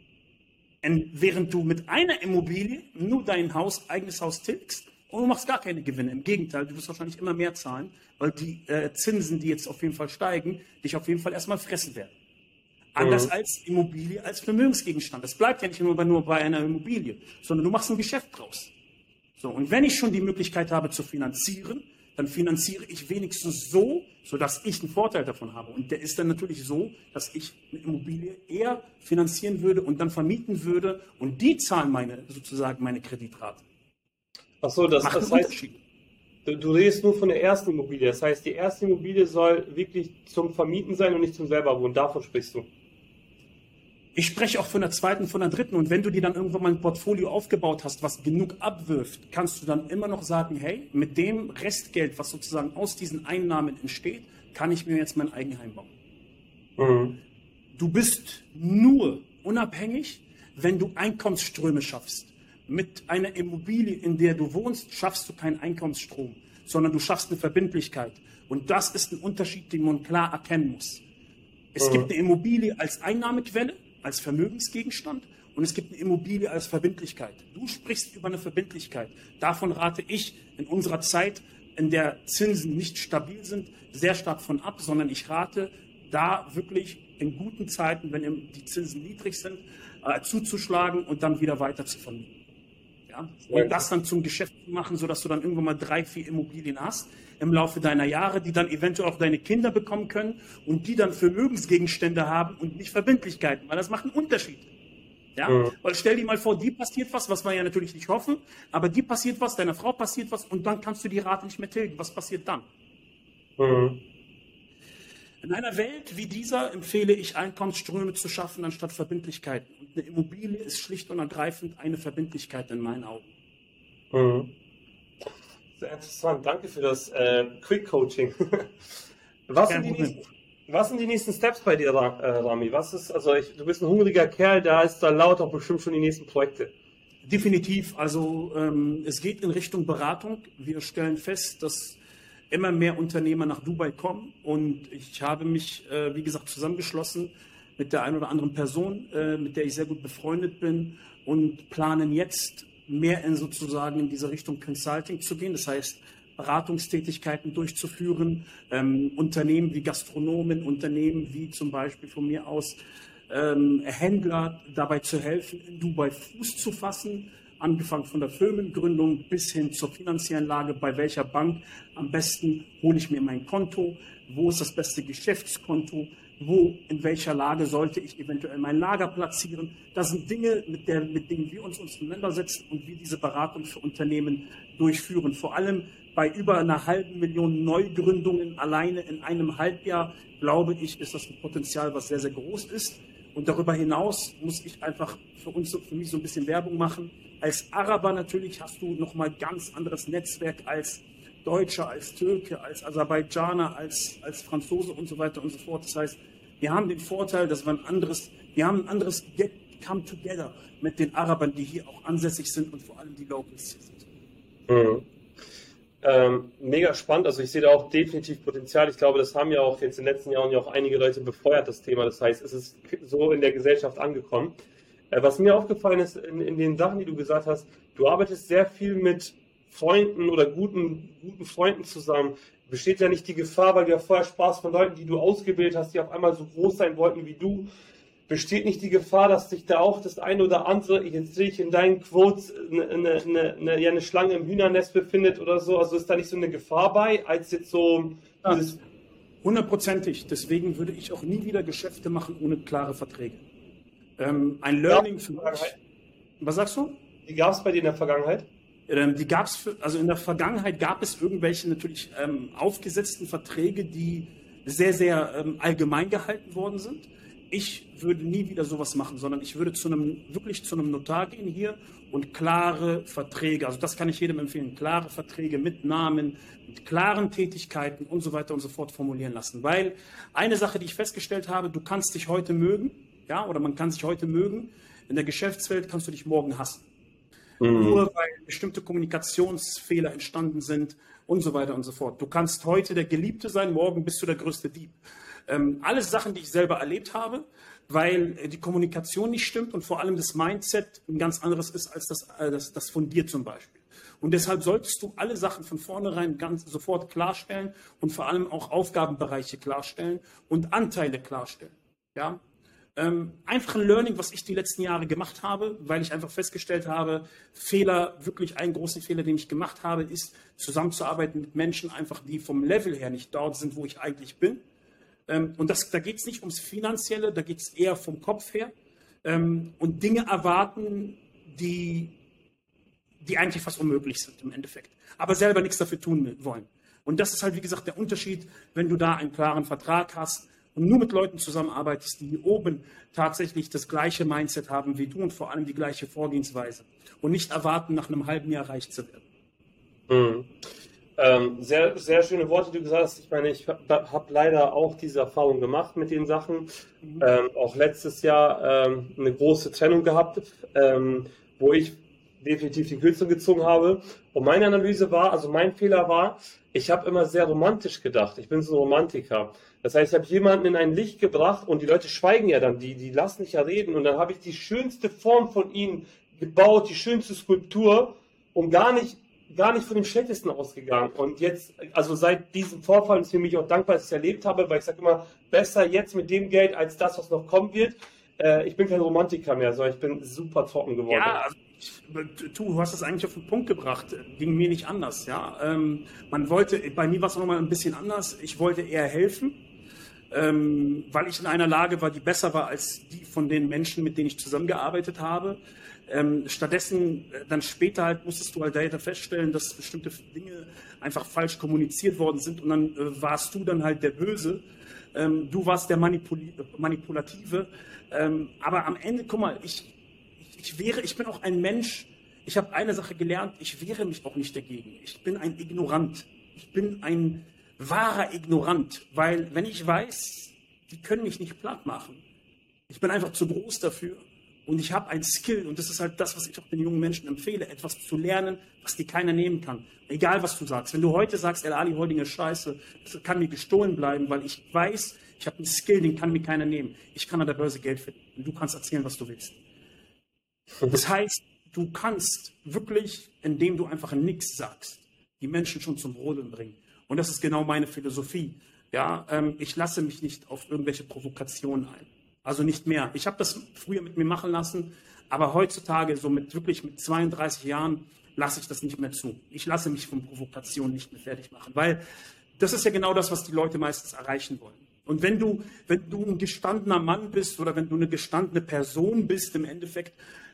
während du mit einer Immobilie nur dein Haus, eigenes Haus tilgst und du machst gar keine Gewinne. Im Gegenteil, du wirst wahrscheinlich immer mehr zahlen, weil die äh, Zinsen, die jetzt auf jeden Fall steigen, dich auf jeden Fall erstmal fressen werden. Anders mhm. als Immobilie, als Vermögensgegenstand. Das bleibt ja nicht nur bei, nur bei einer Immobilie, sondern du machst ein Geschäft draus. So, und wenn ich schon die Möglichkeit habe zu finanzieren, dann finanziere ich wenigstens so, sodass ich einen Vorteil davon habe. Und der ist dann natürlich so, dass ich eine Immobilie eher finanzieren würde und dann vermieten würde und die zahlen meine, sozusagen meine Kreditrate. Ach so, das, Macht das heißt, du, du redest nur von der ersten Immobilie. Das heißt, die erste Immobilie soll wirklich zum Vermieten sein und nicht zum selber wohnen. Davon sprichst du. Ich spreche auch von der zweiten, von der dritten. Und wenn du dir dann irgendwann mal ein Portfolio aufgebaut hast, was genug abwirft, kannst du dann immer noch sagen, hey, mit dem Restgeld, was sozusagen aus diesen Einnahmen entsteht, kann ich mir jetzt mein Eigenheim bauen. Mhm. Du bist nur unabhängig, wenn du Einkommensströme schaffst. Mit einer Immobilie, in der du wohnst, schaffst du keinen Einkommensstrom, sondern du schaffst eine Verbindlichkeit. Und das ist ein Unterschied, den man klar erkennen muss. Es mhm. gibt eine Immobilie als Einnahmequelle, als Vermögensgegenstand und es gibt eine Immobilie als Verbindlichkeit. Du sprichst über eine Verbindlichkeit. Davon rate ich in unserer Zeit, in der Zinsen nicht stabil sind, sehr stark von ab, sondern ich rate da wirklich in guten Zeiten, wenn die Zinsen niedrig sind, äh, zuzuschlagen und dann wieder weiter zu vermieten. Ja? Und das dann zum Geschäft zu machen, sodass du dann irgendwann mal drei, vier Immobilien hast im Laufe deiner Jahre, die dann eventuell auch deine Kinder bekommen können und die dann Vermögensgegenstände haben und nicht Verbindlichkeiten, weil das macht einen Unterschied. Ja? Mhm. Weil stell dir mal vor, die passiert was, was wir ja natürlich nicht hoffen, aber die passiert was, deiner Frau passiert was und dann kannst du die Rate nicht mehr tilgen. Was passiert dann? Mhm. In einer Welt wie dieser empfehle ich, Einkommensströme zu schaffen anstatt Verbindlichkeiten. Und eine Immobilie ist schlicht und ergreifend eine Verbindlichkeit in meinen Augen. Mhm. Sehr interessant. Danke für das äh, Quick Coaching. was, sind die nächsten, was sind die nächsten Steps bei dir, äh, Rami? Was ist, also ich, du bist ein hungriger Kerl, da ist da laut auch bestimmt schon die nächsten Projekte. Definitiv. Also ähm, es geht in Richtung Beratung. Wir stellen fest, dass immer mehr Unternehmer nach Dubai kommen und ich habe mich, äh, wie gesagt, zusammengeschlossen mit der einen oder anderen Person, äh, mit der ich sehr gut befreundet bin und planen jetzt mehr in sozusagen in diese Richtung Consulting zu gehen. Das heißt, Beratungstätigkeiten durchzuführen, ähm, Unternehmen wie Gastronomen, Unternehmen wie zum Beispiel von mir aus ähm, Händler dabei zu helfen, in Dubai Fuß zu fassen, angefangen von der Firmengründung bis hin zur finanziellen Lage, bei welcher Bank am besten hole ich mir mein Konto, wo ist das beste Geschäftskonto, wo, in welcher Lage sollte ich eventuell mein Lager platzieren. Das sind Dinge, mit, der, mit denen wir uns auseinandersetzen und wir diese Beratung für Unternehmen durchführen. Vor allem bei über einer halben Million Neugründungen alleine in einem Halbjahr, glaube ich, ist das ein Potenzial, was sehr, sehr groß ist. Und darüber hinaus muss ich einfach für uns, für mich so ein bisschen Werbung machen. Als Araber natürlich hast du nochmal ganz anderes Netzwerk als Deutscher, als Türke, als Aserbaidschaner, als, als Franzose und so weiter und so fort. Das heißt, wir haben den Vorteil, dass wir ein anderes, wir haben ein anderes Get Come Together mit den Arabern, die hier auch ansässig sind und vor allem die Locals hier sind. Mhm. Ähm, mega spannend. Also ich sehe da auch definitiv Potenzial. Ich glaube, das haben ja auch jetzt in den letzten Jahren ja auch einige Leute befeuert, das Thema. Das heißt, es ist so in der Gesellschaft angekommen. Äh, was mir aufgefallen ist in, in, den Sachen, die du gesagt hast, du arbeitest sehr viel mit Freunden oder guten, guten Freunden zusammen. Besteht ja nicht die Gefahr, weil du ja vorher Spaß von Leuten, die du ausgebildet hast, die auf einmal so groß sein wollten wie du, besteht nicht die Gefahr, dass sich da auch das eine oder andere, jetzt sehe ich in deinen Quotes, eine, eine, eine, ja, eine Schlange im Hühnernest befindet oder so? Also ist da nicht so eine Gefahr bei, als jetzt so. Ja, hundertprozentig. Deswegen würde ich auch nie wieder Geschäfte machen ohne klare Verträge. Ähm, ein Learning für mich. Was sagst du? Wie gab es bei dir in der Vergangenheit? Ähm, die gab es, also in der Vergangenheit gab es irgendwelche natürlich ähm, aufgesetzten Verträge, die sehr, sehr ähm, allgemein gehalten worden sind ich würde nie wieder sowas machen, sondern ich würde zu einem, wirklich zu einem Notar gehen hier und klare Verträge, also das kann ich jedem empfehlen, klare Verträge mit Namen, mit klaren Tätigkeiten und so weiter und so fort formulieren lassen. Weil eine Sache, die ich festgestellt habe, du kannst dich heute mögen, ja, oder man kann sich heute mögen, in der Geschäftswelt kannst du dich morgen hassen. Mhm. Nur weil bestimmte Kommunikationsfehler entstanden sind und so weiter und so fort. Du kannst heute der Geliebte sein, morgen bist du der größte Dieb. Ähm, alles Sachen, die ich selber erlebt habe, weil die Kommunikation nicht stimmt und vor allem das Mindset ein ganz anderes ist als das, äh, das, das von dir zum Beispiel. Und deshalb solltest du alle Sachen von vornherein ganz sofort klarstellen und vor allem auch Aufgabenbereiche klarstellen und Anteile klarstellen. Ja? Ähm, einfach ein Learning, was ich die letzten Jahre gemacht habe, weil ich einfach festgestellt habe, Fehler, wirklich einen großen Fehler, den ich gemacht habe, ist zusammenzuarbeiten mit Menschen einfach, die vom Level her nicht dort sind, wo ich eigentlich bin ähm, und das, da geht es nicht ums Finanzielle, da geht es eher vom Kopf her. Ähm, und Dinge erwarten, die, die eigentlich fast unmöglich sind im Endeffekt. Aber selber nichts dafür tun wollen. Und das ist halt, wie gesagt, der Unterschied, wenn du da einen klaren Vertrag hast und nur mit Leuten zusammenarbeitest, die oben tatsächlich das gleiche Mindset haben wie du und vor allem die gleiche Vorgehensweise. Und nicht erwarten, nach einem halben Jahr reich zu werden. Mhm. Ähm, sehr, sehr schöne Worte, die du gesagt hast. Ich meine, ich habe hab leider auch diese Erfahrung gemacht mit den Sachen. Mhm. Ähm, auch letztes Jahr ähm, eine große Trennung gehabt, ähm, wo ich definitiv die Kürzung gezogen habe. Und meine Analyse war, also mein Fehler war, ich habe immer sehr romantisch gedacht. Ich bin so ein Romantiker. Das heißt, ich habe jemanden in ein Licht gebracht und die Leute schweigen ja dann, die, die lassen nicht ja reden. Und dann habe ich die schönste Form von ihnen gebaut, die schönste Skulptur, um gar nicht gar nicht von dem Schlechtesten ausgegangen. Und jetzt, also seit diesem Vorfall ist für mich auch dankbar, dass ich es erlebt habe, weil ich sage immer, besser jetzt mit dem Geld als das, was noch kommen wird. Äh, ich bin kein Romantiker mehr, sondern ich bin super trocken geworden. Ja, also du, hast es eigentlich auf den Punkt gebracht. Ging mir nicht anders. Ja, ähm, man wollte, bei mir war es noch mal ein bisschen anders. Ich wollte eher helfen. Ähm, weil ich in einer Lage war, die besser war als die von den Menschen, mit denen ich zusammengearbeitet habe. Ähm, stattdessen äh, dann später halt musstest du halt dahinter feststellen, dass bestimmte Dinge einfach falsch kommuniziert worden sind und dann äh, warst du dann halt der Böse. Ähm, du warst der Manipul Manipulative. Ähm, aber am Ende, guck mal, ich, ich, wäre, ich bin auch ein Mensch. Ich habe eine Sache gelernt, ich wehre mich auch nicht dagegen. Ich bin ein Ignorant. Ich bin ein wahrer Ignorant, weil wenn ich weiß, die können mich nicht platt machen. Ich bin einfach zu groß dafür. Und ich habe ein Skill, und das ist halt das, was ich auch den jungen Menschen empfehle, etwas zu lernen, was dir keiner nehmen kann. Egal, was du sagst. Wenn du heute sagst, El Ali Holding ist scheiße, das kann mir gestohlen bleiben, weil ich weiß, ich habe einen Skill, den kann mir keiner nehmen. Ich kann an der Börse Geld finden. Und du kannst erzählen, was du willst. Das heißt, du kannst wirklich, indem du einfach nichts sagst, die Menschen schon zum Rodeln bringen. Und das ist genau meine Philosophie. Ja, ähm, ich lasse mich nicht auf irgendwelche Provokationen ein. Also nicht mehr. Ich habe das früher mit mir machen lassen, aber heutzutage, so mit wirklich mit 32 Jahren, lasse ich das nicht mehr zu. Ich lasse mich von Provokationen nicht mehr fertig machen, weil das ist ja genau das, was die Leute meistens erreichen wollen. Und wenn du, wenn du ein gestandener Mann bist oder wenn du eine gestandene Person bist im Endeffekt,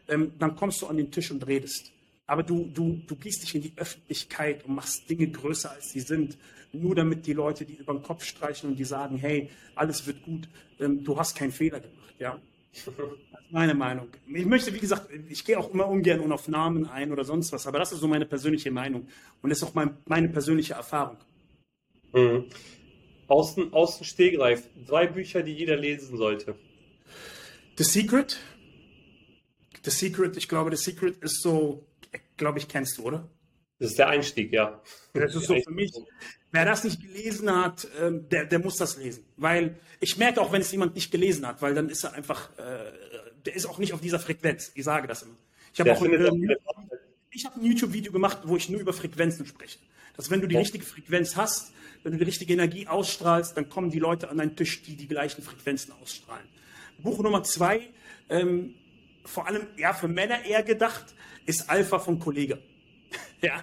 ähm, dann kommst du an den Tisch und redest. Aber du, du, du gehst dich in die Öffentlichkeit und machst Dinge größer, als sie sind nur damit die Leute, die über den Kopf streichen und die sagen, hey, alles wird gut, ähm, du hast keinen Fehler gemacht. Ja? Das ist meine Meinung. Ich möchte, wie gesagt, ich gehe auch immer ungern und auf Namen ein oder sonst was, aber das ist so meine persönliche Meinung und das ist auch mein, meine persönliche Erfahrung. Mhm. Außen, außen Stegreif, drei Bücher, die jeder lesen sollte. The Secret. The Secret, ich glaube, The Secret ist so, glaube ich, kennst du, oder? Das ist der Einstieg, ja. Das ist so für mich. Wer das nicht gelesen hat, ähm, der, der muss das lesen. Weil ich merke auch, wenn es jemand nicht gelesen hat, weil dann ist er einfach, äh, der ist auch nicht auf dieser Frequenz. Ich sage das immer. Ich habe auch, ein, habe ein YouTube-Video gemacht, wo ich nur über Frequenzen spreche. Dass wenn du die richtige Frequenz hast, wenn du die richtige Energie ausstrahlst, dann kommen die Leute an deinen Tisch, die die gleichen Frequenzen ausstrahlen. Buch Nummer zwei, ähm, vor allem ja für Männer eher gedacht, ist Alpha von Kollege. Ja,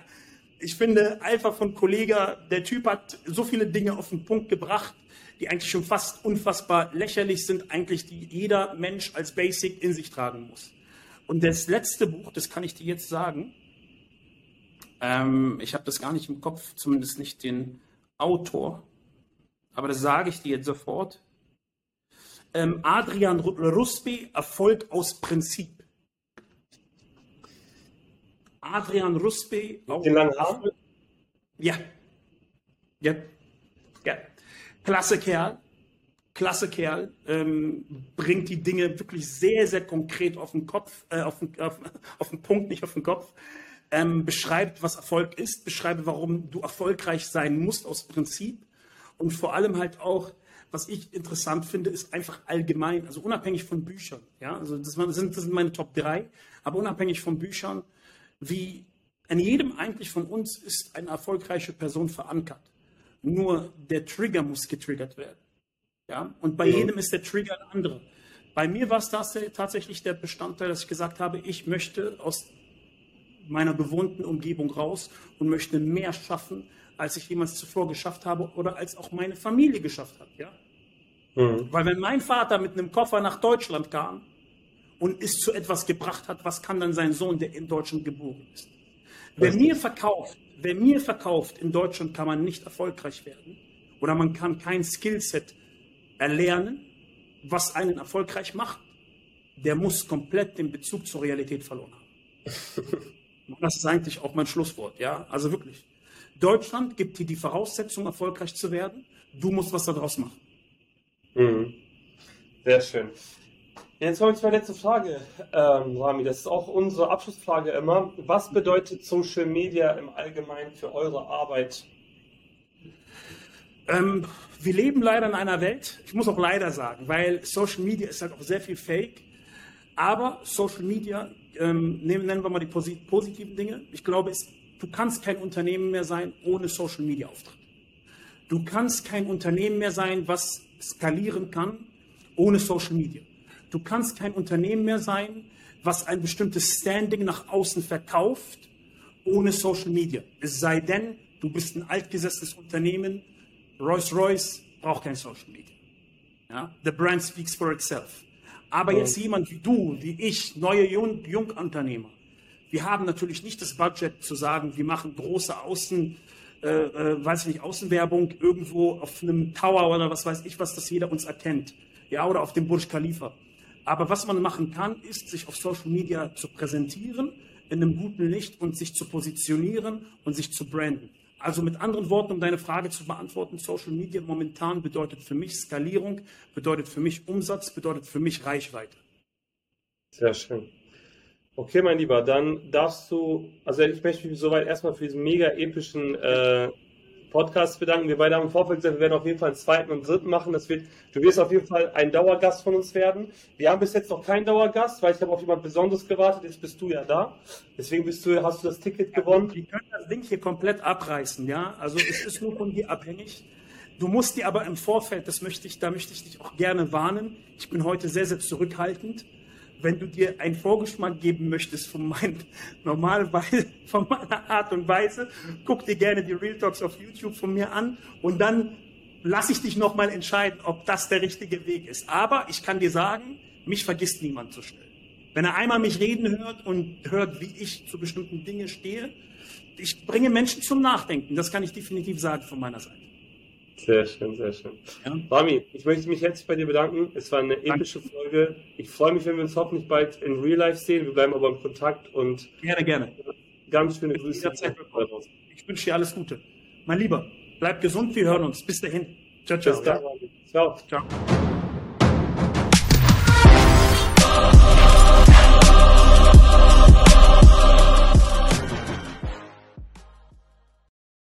ich finde Alpha von Kollega, der Typ hat so viele Dinge auf den Punkt gebracht, die eigentlich schon fast unfassbar lächerlich sind, eigentlich die jeder Mensch als Basic in sich tragen muss. Und das letzte Buch, das kann ich dir jetzt sagen, ähm, ich habe das gar nicht im Kopf, zumindest nicht den Autor, aber das sage ich dir jetzt sofort, ähm, Adrian Ruspe, Erfolg aus Prinzip. Adrian Ruspe. Den langen Haaren? Ja. Ja. Ja. Klasse Kerl. Klasse Kerl. Ähm, bringt die Dinge wirklich sehr, sehr konkret auf den Kopf, äh, auf, den, auf, auf den Punkt, nicht auf den Kopf. Ähm, beschreibt, was Erfolg ist, beschreibe, warum du erfolgreich sein musst aus Prinzip und vor allem halt auch, was ich interessant finde, ist einfach allgemein, also unabhängig von Büchern, ja, also das sind, das sind meine Top 3, aber unabhängig von Büchern, wie in jedem eigentlich von uns ist eine erfolgreiche Person verankert. Nur der Trigger muss getriggert werden. Ja? Und bei ja. jedem ist der Trigger ein anderer. Bei mir war es das tatsächlich der Bestandteil, dass ich gesagt habe, ich möchte aus meiner bewohnten Umgebung raus und möchte mehr schaffen, als ich jemals zuvor geschafft habe oder als auch meine Familie geschafft hat. Ja? Mhm. Weil wenn mein Vater mit einem Koffer nach Deutschland kam und es zu etwas gebracht hat, was kann dann sein Sohn, der in Deutschland geboren ist? Wer mir verkauft, wer mir verkauft, in Deutschland kann man nicht erfolgreich werden oder man kann kein Skillset erlernen, was einen erfolgreich macht, der muss komplett den Bezug zur Realität verloren haben. das ist eigentlich auch mein Schlusswort, ja. Also wirklich. Deutschland gibt dir die Voraussetzung, erfolgreich zu werden. Du musst was daraus machen. Mhm. Sehr schön. Jetzt habe ich meine letzte Frage, ähm, Rami. Das ist auch unsere Abschlussfrage immer. Was bedeutet Social Media im Allgemeinen für eure Arbeit? Ähm, wir leben leider in einer Welt, ich muss auch leider sagen, weil Social Media ist halt auch sehr viel Fake. Aber Social Media, ähm, nennen wir mal die positiven Dinge. Ich glaube, es, du kannst kein Unternehmen mehr sein ohne Social Media Auftritt. Du kannst kein Unternehmen mehr sein, was skalieren kann ohne Social Media. Du kannst kein Unternehmen mehr sein, was ein bestimmtes Standing nach außen verkauft, ohne Social Media. Es sei denn, du bist ein altgesessenes Unternehmen. Rolls-Royce braucht kein Social Media. Ja? The brand speaks for itself. Aber jetzt jemand wie du, wie ich, neue Jung Jungunternehmer, wir haben natürlich nicht das Budget zu sagen, wir machen große Außen, äh, äh, weiß ich nicht, Außenwerbung irgendwo auf einem Tower oder was weiß ich, was das jeder uns erkennt. Ja, oder auf dem Burj Khalifa. Aber was man machen kann, ist, sich auf Social Media zu präsentieren, in einem guten Licht und sich zu positionieren und sich zu branden. Also mit anderen Worten, um deine Frage zu beantworten, Social Media momentan bedeutet für mich Skalierung, bedeutet für mich Umsatz, bedeutet für mich Reichweite. Sehr schön. Okay, mein Lieber, dann darfst du, also ich möchte mich soweit erstmal für diesen mega epischen äh, Podcast bedanken. Wir beide haben im Vorfeld gesagt, wir werden auf jeden Fall einen zweiten und dritten machen. Das wird, du wirst auf jeden Fall ein Dauergast von uns werden. Wir haben bis jetzt noch keinen Dauergast, weil ich habe auf jemand Besonderes gewartet. Jetzt bist du ja da. Deswegen bist du, hast du das Ticket gewonnen. Wir können das Ding hier komplett abreißen, ja. Also es ist nur von dir abhängig. Du musst dir aber im Vorfeld, das möchte ich, da möchte ich dich auch gerne warnen. Ich bin heute sehr, sehr zurückhaltend wenn du dir einen Vorgeschmack geben möchtest von, mein, normalerweise, von meiner Art und Weise, guck dir gerne die Real Talks auf YouTube von mir an und dann lasse ich dich nochmal entscheiden, ob das der richtige Weg ist. Aber ich kann dir sagen, mich vergisst niemand so schnell. Wenn er einmal mich reden hört und hört, wie ich zu bestimmten Dingen stehe, ich bringe Menschen zum Nachdenken. Das kann ich definitiv sagen von meiner Seite. Sehr schön, sehr schön. Ja. Rami, ich möchte mich herzlich bei dir bedanken. Es war eine epische Danke. Folge. Ich freue mich, wenn wir uns hoffentlich bald in Real Life sehen. Wir bleiben aber im Kontakt und gerne, gerne. Ganz schöne Grüße. Ich wünsche dir alles Gute. Mein Lieber, bleib gesund, wir hören uns. Bis dahin. Ciao, ciao. Bis dann. Ciao. Ciao.